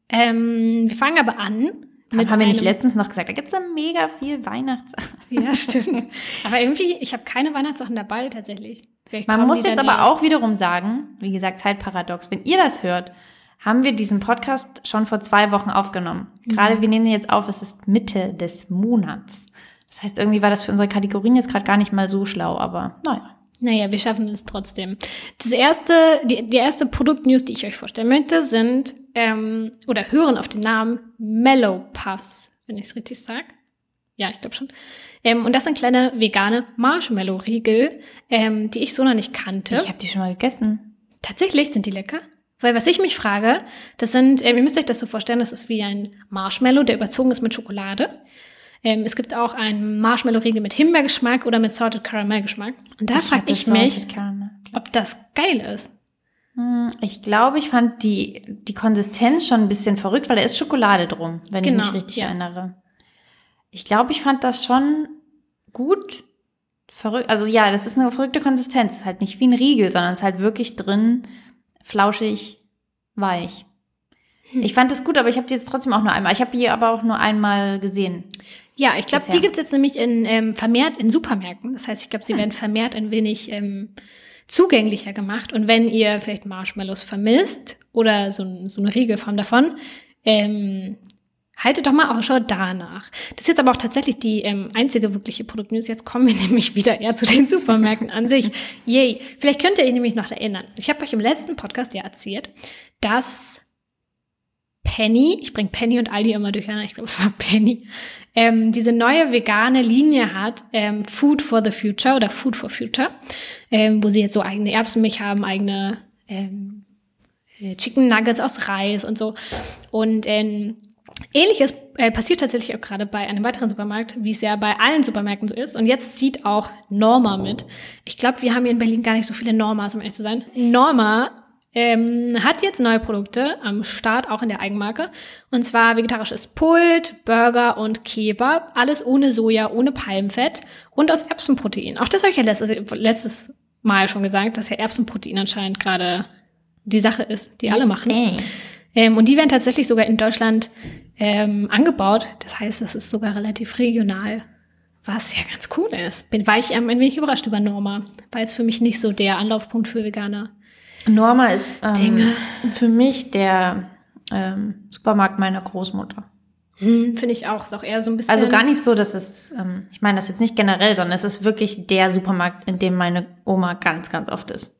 Speaker 2: Ähm, wir fangen aber an.
Speaker 1: Mit haben wir nicht letztens noch gesagt, da gibt's ja mega viel Weihnachts.
Speaker 2: Ja, stimmt. aber irgendwie, ich habe keine Weihnachtssachen dabei tatsächlich. Vielleicht
Speaker 1: Man muss jetzt
Speaker 2: dann
Speaker 1: aber
Speaker 2: erst.
Speaker 1: auch wiederum sagen, wie gesagt, Zeitparadox, wenn ihr das hört, haben wir diesen Podcast schon vor zwei Wochen aufgenommen. Gerade wir nehmen ihn jetzt auf, es ist Mitte des Monats. Das heißt, irgendwie war das für unsere Kategorien jetzt gerade gar nicht mal so schlau, aber naja.
Speaker 2: Naja, wir schaffen es trotzdem. Das erste, die, die erste Produktnews, die ich euch vorstellen möchte, sind ähm, oder hören auf den Namen Mellow Puffs, wenn ich es richtig sage. Ja, ich glaube schon. Ähm, und das sind kleine vegane Marshmallow-Riegel, ähm, die ich so noch nicht kannte.
Speaker 1: Ich habe die schon mal gegessen.
Speaker 2: Tatsächlich sind die lecker. Weil was ich mich frage, das sind, ähm, ihr müsst euch das so vorstellen, das ist wie ein Marshmallow, der überzogen ist mit Schokolade. Ähm, es gibt auch einen Marshmallow-Riegel mit Himbeergeschmack oder mit Salted Caramel-Geschmack. Und da frage ich mich,
Speaker 1: Caramel.
Speaker 2: ob das geil ist.
Speaker 1: Hm, Ich glaube, ich fand die, die Konsistenz schon ein bisschen verrückt, weil da ist Schokolade drum, wenn
Speaker 2: Genau,
Speaker 1: ich mich richtig
Speaker 2: ja.
Speaker 1: erinnere. Ich glaube, ich fand das schon gut. Verrückt. Also ja, das ist eine verrückte Konsistenz. Es ist halt nicht wie ein Riegel, sondern es ist halt wirklich drin, flauschig, weich.
Speaker 2: Hm.
Speaker 1: Ich fand das gut, aber ich habe die jetzt trotzdem auch nur einmal. Ich habe die aber auch nur einmal gesehen.
Speaker 2: Ja, ich glaube, die gibt's jetzt nämlich in, ähm, vermehrt in Supermärkten. Das heißt, ich glaube, sie werden vermehrt ein wenig ähm, zugänglicher gemacht. Und wenn ihr vielleicht Marshmallows vermisst oder so, so eine Riegelform davon, ähm, haltet doch mal Ausschau danach. Das ist jetzt aber auch tatsächlich die ähm, einzige wirkliche Produktnews. Jetzt kommen wir nämlich wieder eher zu den Supermärkten an sich. Yay. Vielleicht könnt ihr euch nämlich noch erinnern. Ich habe euch im letzten Podcast ja erzählt, dass Penny, ich bringe Penny und Aldi immer durcheinander, ich glaube, es war Penny, ähm, diese neue vegane Linie hat, ähm, Food for the Future oder Food for Future, ähm, wo sie jetzt so eigene Erbsenmilch haben, eigene ähm, äh, Chicken Nuggets aus Reis und so. Und ähm, Ähnliches äh, passiert tatsächlich auch gerade bei einem weiteren Supermarkt, wie es ja bei allen Supermärkten so ist. Und jetzt zieht auch Norma mit. Ich glaube, wir haben hier in Berlin gar nicht so viele Normas, um ehrlich zu sein. Norma ähm, hat jetzt neue Produkte am Start, auch in der Eigenmarke. Und zwar vegetarisches Pult, Burger und Kebab. Alles ohne Soja, ohne Palmfett und aus Erbsenprotein. Auch das habe ich ja letztes, letztes Mal schon gesagt, dass ja Erbsenprotein anscheinend gerade die Sache ist, die alle machen. Ähm, und die werden tatsächlich sogar in Deutschland ähm, angebaut. Das heißt, das ist sogar relativ regional, was ja ganz cool ist. Bin, war ich ähm, ein wenig überrascht über Norma. War jetzt für mich nicht so der Anlaufpunkt für Veganer.
Speaker 1: Norma ist ähm, für mich der ähm, Supermarkt meiner Großmutter.
Speaker 2: Hm, Finde ich auch. Ist auch eher so ein bisschen.
Speaker 1: Also gar nicht so, dass es, ähm, ich meine das jetzt nicht generell, sondern es ist wirklich der Supermarkt, in dem meine Oma ganz, ganz oft ist.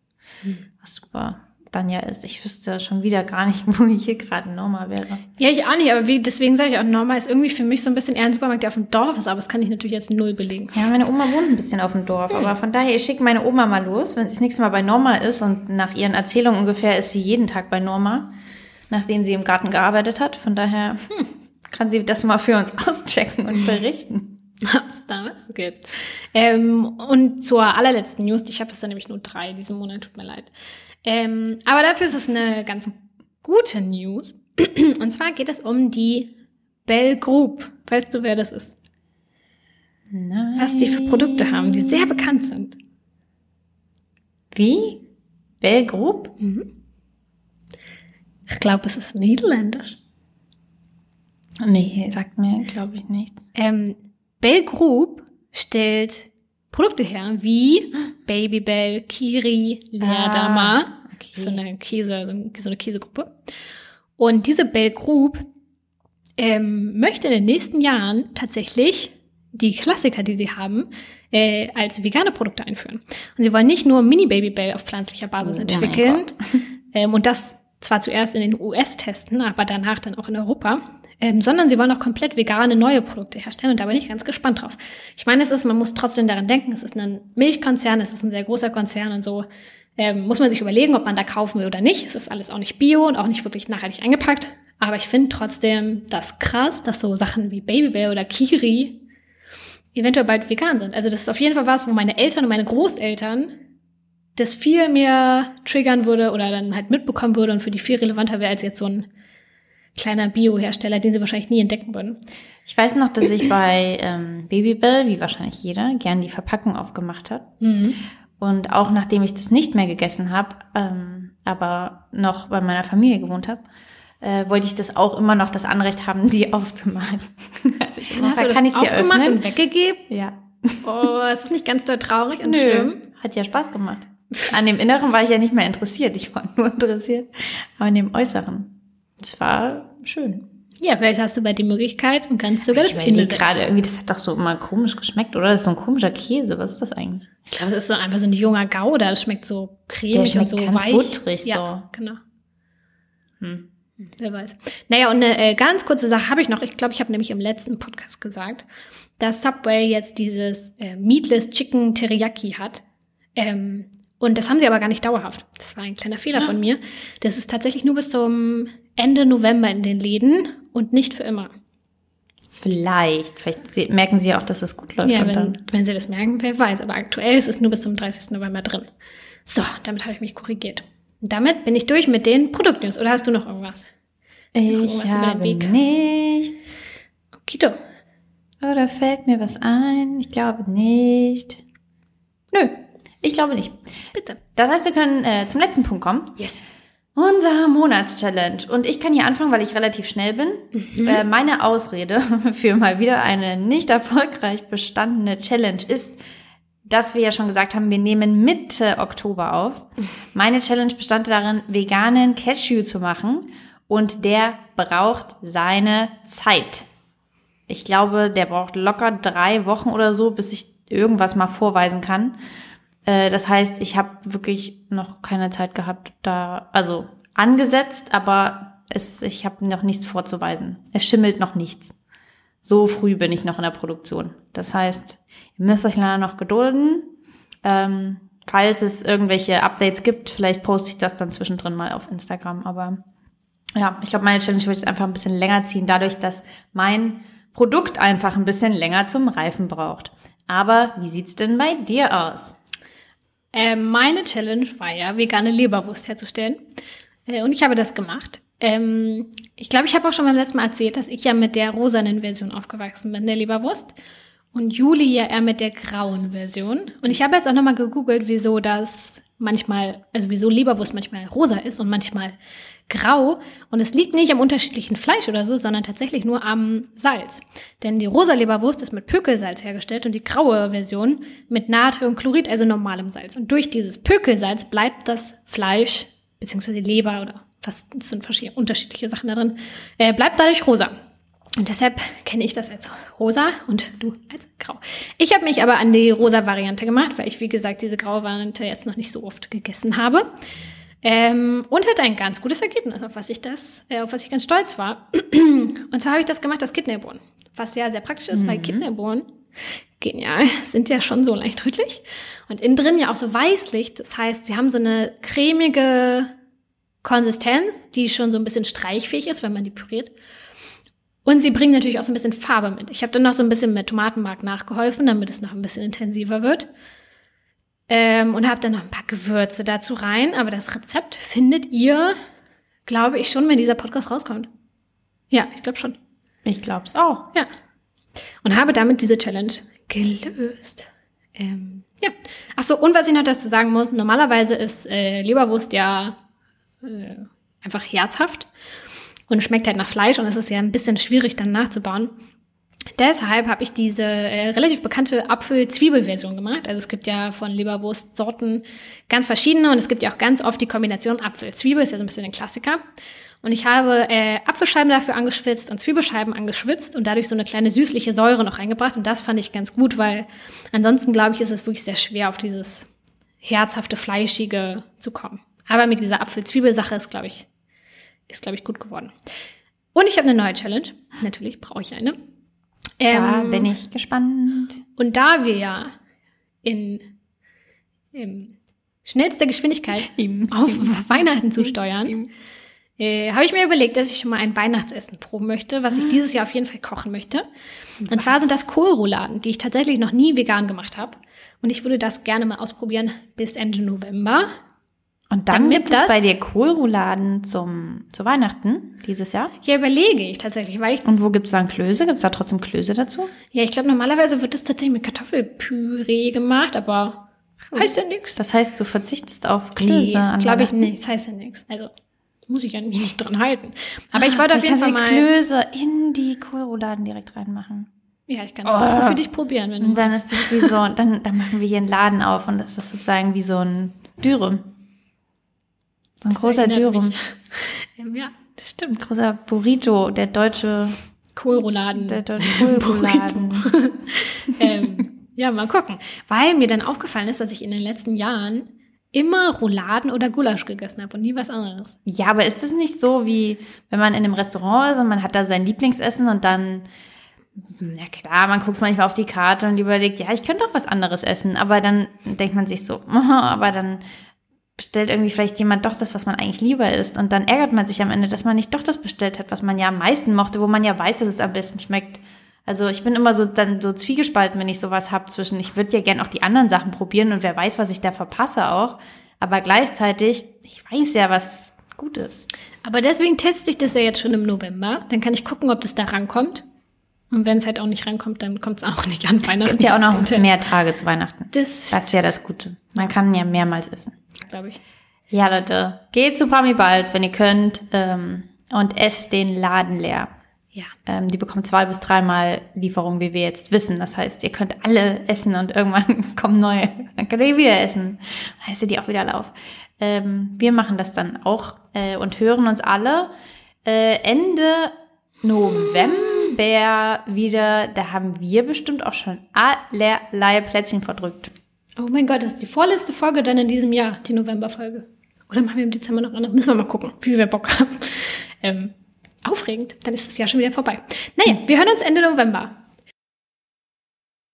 Speaker 1: Was super dann ja ist. Ich wüsste schon wieder gar nicht, wo ich hier gerade Norma wäre.
Speaker 2: Ja, ich auch nicht, aber wie, deswegen sage ich auch, Norma ist irgendwie für mich so ein bisschen eher ein Supermarkt, der auf dem Dorf ist, aber das kann ich natürlich jetzt null belegen.
Speaker 1: Ja, meine Oma wohnt ein bisschen auf dem Dorf, aber von daher, ich schicke meine Oma mal los, wenn sie das nächste Mal bei Norma ist und nach ihren Erzählungen ungefähr ist sie jeden Tag bei Norma, nachdem sie im Garten gearbeitet hat. Von daher hm, kann sie das mal für uns auschecken und berichten.
Speaker 2: Ob es da was gibt. Ähm, und zur allerletzten News, ich habe es dann nämlich nur drei diesen Monat, tut mir leid. Ähm, aber dafür ist es eine ganz gute News. Und zwar geht es um die Bell Group. Weißt du, wer das ist?
Speaker 1: Nein.
Speaker 2: Was die für Produkte haben, die sehr bekannt sind.
Speaker 1: Wie? Bell Group?
Speaker 2: Ich glaube, es ist niederländisch.
Speaker 1: Nee, sagt mir, glaube ich, nichts.
Speaker 2: Ähm, Bell Group stellt Produkte her, wie Babybel, Kiri, Leerdammer.
Speaker 1: Ah, okay.
Speaker 2: so eine Käse, so ein- so eine Käsegruppe. Und diese Bell Group ähm, möchte in den nächsten Jahren tatsächlich die Klassiker, die sie haben, äh, als vegane Produkte einführen. Und sie wollen nicht nur Mini Baby Bell auf pflanzlicher Basis entwickeln ähm, und das zwar zuerst in den US testen, aber danach dann auch in Europa, ähm, sondern sie wollen auch komplett vegane neue Produkte herstellen und da bin ich ganz gespannt drauf. Ich meine, es ist, man muss trotzdem daran denken, es ist ein Milchkonzern, es ist ein sehr großer Konzern und so ähm, muss man sich überlegen, ob man da kaufen will oder nicht. Es ist alles auch nicht bio und auch nicht wirklich nachhaltig eingepackt. Aber ich finde trotzdem das krass, dass so Sachen wie Babybel oder Kiri eventuell bald vegan sind. Also das ist auf jeden Fall was, wo meine Eltern und meine Großeltern das viel mehr triggern würde oder dann halt mitbekommen würde und für die viel relevanter wäre als jetzt so ein kleiner Bio-Hersteller, den sie wahrscheinlich nie entdecken würden.
Speaker 1: Ich weiß noch, dass ich bei ähm, Babybell, wie wahrscheinlich jeder, gern die Verpackung aufgemacht hat. Und auch nachdem ich das nicht mehr gegessen habe, ähm, aber noch bei meiner Familie gewohnt habe, äh, wollte ich das auch immer noch das Anrecht haben, die aufzumachen. also ich
Speaker 2: Dann hast du
Speaker 1: kann ich dir öffnen.
Speaker 2: und weggegeben.
Speaker 1: Ja.
Speaker 2: Oh, ist das nicht ganz doll traurig und schlimm?
Speaker 1: Hat ja Spaß gemacht. An dem Inneren war ich ja nicht mehr interessiert. Ich war nur interessiert. Aber an dem Äußeren. Es war schön.
Speaker 2: Ja, vielleicht hast du bald die Möglichkeit und kannst sogar
Speaker 1: Ich
Speaker 2: das Innere.
Speaker 1: gerade, irgendwie, das hat doch so immer komisch geschmeckt, oder? Das ist so ein komischer Käse. Was ist das eigentlich?
Speaker 2: Ich glaube, das ist so einfach so ein junger Gouda. Das schmeckt so cremig
Speaker 1: schmeckt
Speaker 2: und so
Speaker 1: ganz
Speaker 2: weich.
Speaker 1: butterig
Speaker 2: ja, genau.
Speaker 1: Hm.
Speaker 2: Wer weiß. Naja, und eine äh, ganz kurze Sache habe ich noch. Ich glaube, ich habe nämlich im letzten Podcast gesagt, dass Subway jetzt dieses äh, Meatless Chicken Teriyaki hat. Ähm, und das haben sie aber gar nicht dauerhaft. Das war ein kleiner Fehler von mir. Das ist tatsächlich nur bis zum Ende November in den Läden und nicht für immer.
Speaker 1: Vielleicht. Vielleicht merken sie auch, dass es gut läuft.
Speaker 2: Ja, wenn, wenn sie das merken, wer weiß. Aber aktuell ist es nur bis zum 30. November drin. So, damit habe ich mich korrigiert. Und damit bin ich durch mit den Produktnews. Oder hast du noch irgendwas? noch
Speaker 1: Ich
Speaker 2: irgendwas über den
Speaker 1: habe nichts.
Speaker 2: Kito.
Speaker 1: Oder fällt mir was ein? Ich glaube nicht. Nö, ich glaube nicht.
Speaker 2: Bitte.
Speaker 1: Das heißt, wir können äh, zum letzten Punkt kommen.
Speaker 2: Yes.
Speaker 1: Unser Monatschallenge. Und ich kann hier anfangen, weil ich relativ schnell bin. Äh, meine Ausrede für mal wieder eine nicht erfolgreich bestandene Challenge ist, dass wir ja schon gesagt haben, wir nehmen Mitte Oktober auf. Meine Challenge bestand darin, veganen Cashew zu machen. Und der braucht seine Zeit. Ich glaube, der braucht locker drei Wochen oder so, bis ich irgendwas mal vorweisen kann. Äh, das heißt, ich habe wirklich noch keine Zeit gehabt, da, also angesetzt, aber es, ich habe noch nichts vorzuweisen. Es schimmelt noch nichts. So früh bin ich noch in der Produktion. Das heißt, ihr müsst euch leider noch gedulden. Ähm, falls es irgendwelche Updates gibt, vielleicht poste ich das dann zwischendrin mal auf Instagram. Aber ja, ich glaube, meine Challenge wird jetzt einfach ein bisschen länger ziehen, dadurch, dass mein Produkt einfach ein bisschen länger zum Reifen braucht. Aber wie sieht's denn bei dir aus?
Speaker 2: Äh, meine Challenge war ja, vegane Leberwurst herzustellen. Äh, und ich habe das gemacht. Ähm, ich glaube, ich habe auch schon beim letzten Mal erzählt, dass ich ja mit der rosanen Version aufgewachsen bin, der Leberwurst. Und Juli ja eher mit der grauen Version. Und ich habe jetzt auch nochmal gegoogelt, wieso das manchmal, also wieso Leberwurst manchmal rosa ist und manchmal grau. Und es liegt nicht am unterschiedlichen Fleisch oder so, sondern tatsächlich nur am Salz. Denn die rosa Leberwurst ist mit Pökelsalz hergestellt und die graue Version mit Natriumchlorid, also normalem Salz. Und durch dieses Pökelsalz bleibt das Fleisch, beziehungsweise die Leber oder fast, es sind verschiedene unterschiedliche Sachen da drin, äh, bleibt dadurch rosa. Und deshalb kenne ich das als rosa und du als grau. Ich habe mich aber an die rosa Variante gemacht, weil ich, wie gesagt, diese graue Variante jetzt noch nicht so oft gegessen habe. Ähm, und hatte ein ganz gutes Ergebnis, auf was ich das, äh, auf was ich ganz stolz war. und zwar habe ich das gemacht aus Kidneybohnen. Was ja sehr praktisch ist, mhm. weil Kidneybohnen, genial, sind ja schon so leicht rötlich. Und innen drin ja auch so weißlich. Das heißt, sie haben so eine cremige Konsistenz, die schon so ein bisschen streichfähig ist, wenn man die püriert. Und sie bringen natürlich auch so ein bisschen Farbe mit. Ich habe dann noch so ein bisschen mit Tomatenmark nachgeholfen, damit es noch ein bisschen intensiver wird. Ähm, und habe dann noch ein paar Gewürze dazu rein. Aber das Rezept findet ihr, glaube ich, schon, wenn dieser Podcast rauskommt. Ja, ich glaube schon.
Speaker 1: Ich glaube es auch.
Speaker 2: Ja. Und habe damit diese Challenge gelöst. Ähm, ja. Ach so, und was ich noch dazu sagen muss, normalerweise ist äh, Leberwurst ja äh, einfach herzhaft und schmeckt halt nach Fleisch und es ist ja ein bisschen schwierig dann nachzubauen. Deshalb habe ich diese äh, relativ bekannte Apfel-Zwiebel-Version gemacht. Also es gibt ja von Leberwurstsorten ganz verschiedene und es gibt ja auch ganz oft die Kombination Apfel-Zwiebel, ist ja so ein bisschen ein Klassiker. Und ich habe äh, Apfelscheiben dafür angeschwitzt und Zwiebelscheiben angeschwitzt und dadurch so eine kleine süßliche Säure noch reingebracht. Und das fand ich ganz gut, weil ansonsten, glaube ich, ist es wirklich sehr schwer, auf dieses herzhafte, fleischige zu kommen. Aber mit dieser Apfel-Zwiebel-Sache ist, glaube ich, ist, glaube ich, gut geworden. Und ich habe eine neue Challenge. Natürlich brauche ich eine.
Speaker 1: Da ähm, bin ich gespannt.
Speaker 2: Und da wir ja in, in schnellster Geschwindigkeit Ihm. auf Ihm. Weihnachten zusteuern, äh, habe ich mir überlegt, dass ich schon mal ein Weihnachtsessen proben möchte, was ich dieses Jahr auf jeden Fall kochen möchte. Was? Und zwar sind das Kohlrouladen, die ich tatsächlich noch nie vegan gemacht habe. Und ich würde das gerne mal ausprobieren bis Ende November.
Speaker 1: Und dann Damit gibt es bei dir Kohlrouladen zum, zu Weihnachten dieses Jahr?
Speaker 2: Ja, überlege ich tatsächlich, weil ich.
Speaker 1: Und wo gibt es dann Klöße? Gibt es da trotzdem Klöße dazu?
Speaker 2: Ja, ich glaube, normalerweise wird das tatsächlich mit Kartoffelpüree gemacht, aber cool. heißt ja nichts.
Speaker 1: Das heißt, du verzichtest auf Klöße
Speaker 2: nee, glaube ich nicht. Das heißt ja nichts. Also muss ich ja nicht dran halten. Aber ich wollte auf jeden Fall mal.
Speaker 1: Klöße in die Kohlrouladen direkt reinmachen.
Speaker 2: Ja, ich kann es oh. auch für dich probieren, wenn du
Speaker 1: Und dann magst. ist das wie so, dann, dann machen wir hier einen Laden auf und das ist sozusagen wie so ein Dürüm. So ein das großer Dürüm.
Speaker 2: Ja, das stimmt.
Speaker 1: Großer Burrito, der deutsche
Speaker 2: Kohlrouladen.
Speaker 1: Der deutsche Kohlrouladen.
Speaker 2: ähm, ja, mal gucken. Weil mir dann aufgefallen ist, dass ich in den letzten Jahren immer Rouladen oder Gulasch gegessen habe und nie was anderes.
Speaker 1: Ja, aber ist das nicht so, wie wenn man in einem Restaurant ist und man hat da sein Lieblingsessen und dann, ja klar, man guckt manchmal auf die Karte und überlegt, ja, ich könnte auch was anderes essen, aber dann denkt man sich so, aber dann bestellt irgendwie vielleicht jemand doch das, was man eigentlich lieber isst. Und dann ärgert man sich am Ende, dass man nicht doch das bestellt hat, was man ja am meisten mochte, wo man ja weiß, dass es am besten schmeckt. Also ich bin immer so dann so zwiegespalten, wenn ich sowas hab zwischen, ich würde ja gern auch die anderen Sachen probieren und wer weiß, was ich da verpasse auch. Aber gleichzeitig, ich weiß ja, was gut ist.
Speaker 2: Aber deswegen teste ich das ja jetzt schon im November. Dann kann ich gucken, ob das da rankommt. Und wenn es halt auch nicht rankommt, dann kommt es auch nicht an Weihnachten.
Speaker 1: Gibt ja auch noch mehr Tage zu Weihnachten. Das, das ist ja das Gute. Man kann ja mehrmals essen
Speaker 2: glaube ich.
Speaker 1: Ja, Leute, geht zu Prami Balz, wenn ihr könnt, ähm, und esst den Laden leer.
Speaker 2: Ja.
Speaker 1: Ähm, die bekommen zwei bis dreimal Lieferungen, wie wir jetzt wissen. Das heißt, ihr könnt alle essen und irgendwann kommen neue. Dann könnt ihr wieder essen. Dann heißt ihr die auch wieder auf. Ähm, wir machen das dann auch äh, und hören uns alle äh, Ende November wieder. Da haben wir bestimmt auch schon allerlei Plätzchen verdrückt.
Speaker 2: Oh mein Gott, das ist die vorletzte Folge dann in diesem Jahr, die Novemberfolge. Oder machen wir im Dezember noch eine? Müssen wir mal gucken, wie wir Bock haben. Ähm, aufregend, dann ist das Jahr schon wieder vorbei. Naja, wir hören uns Ende November.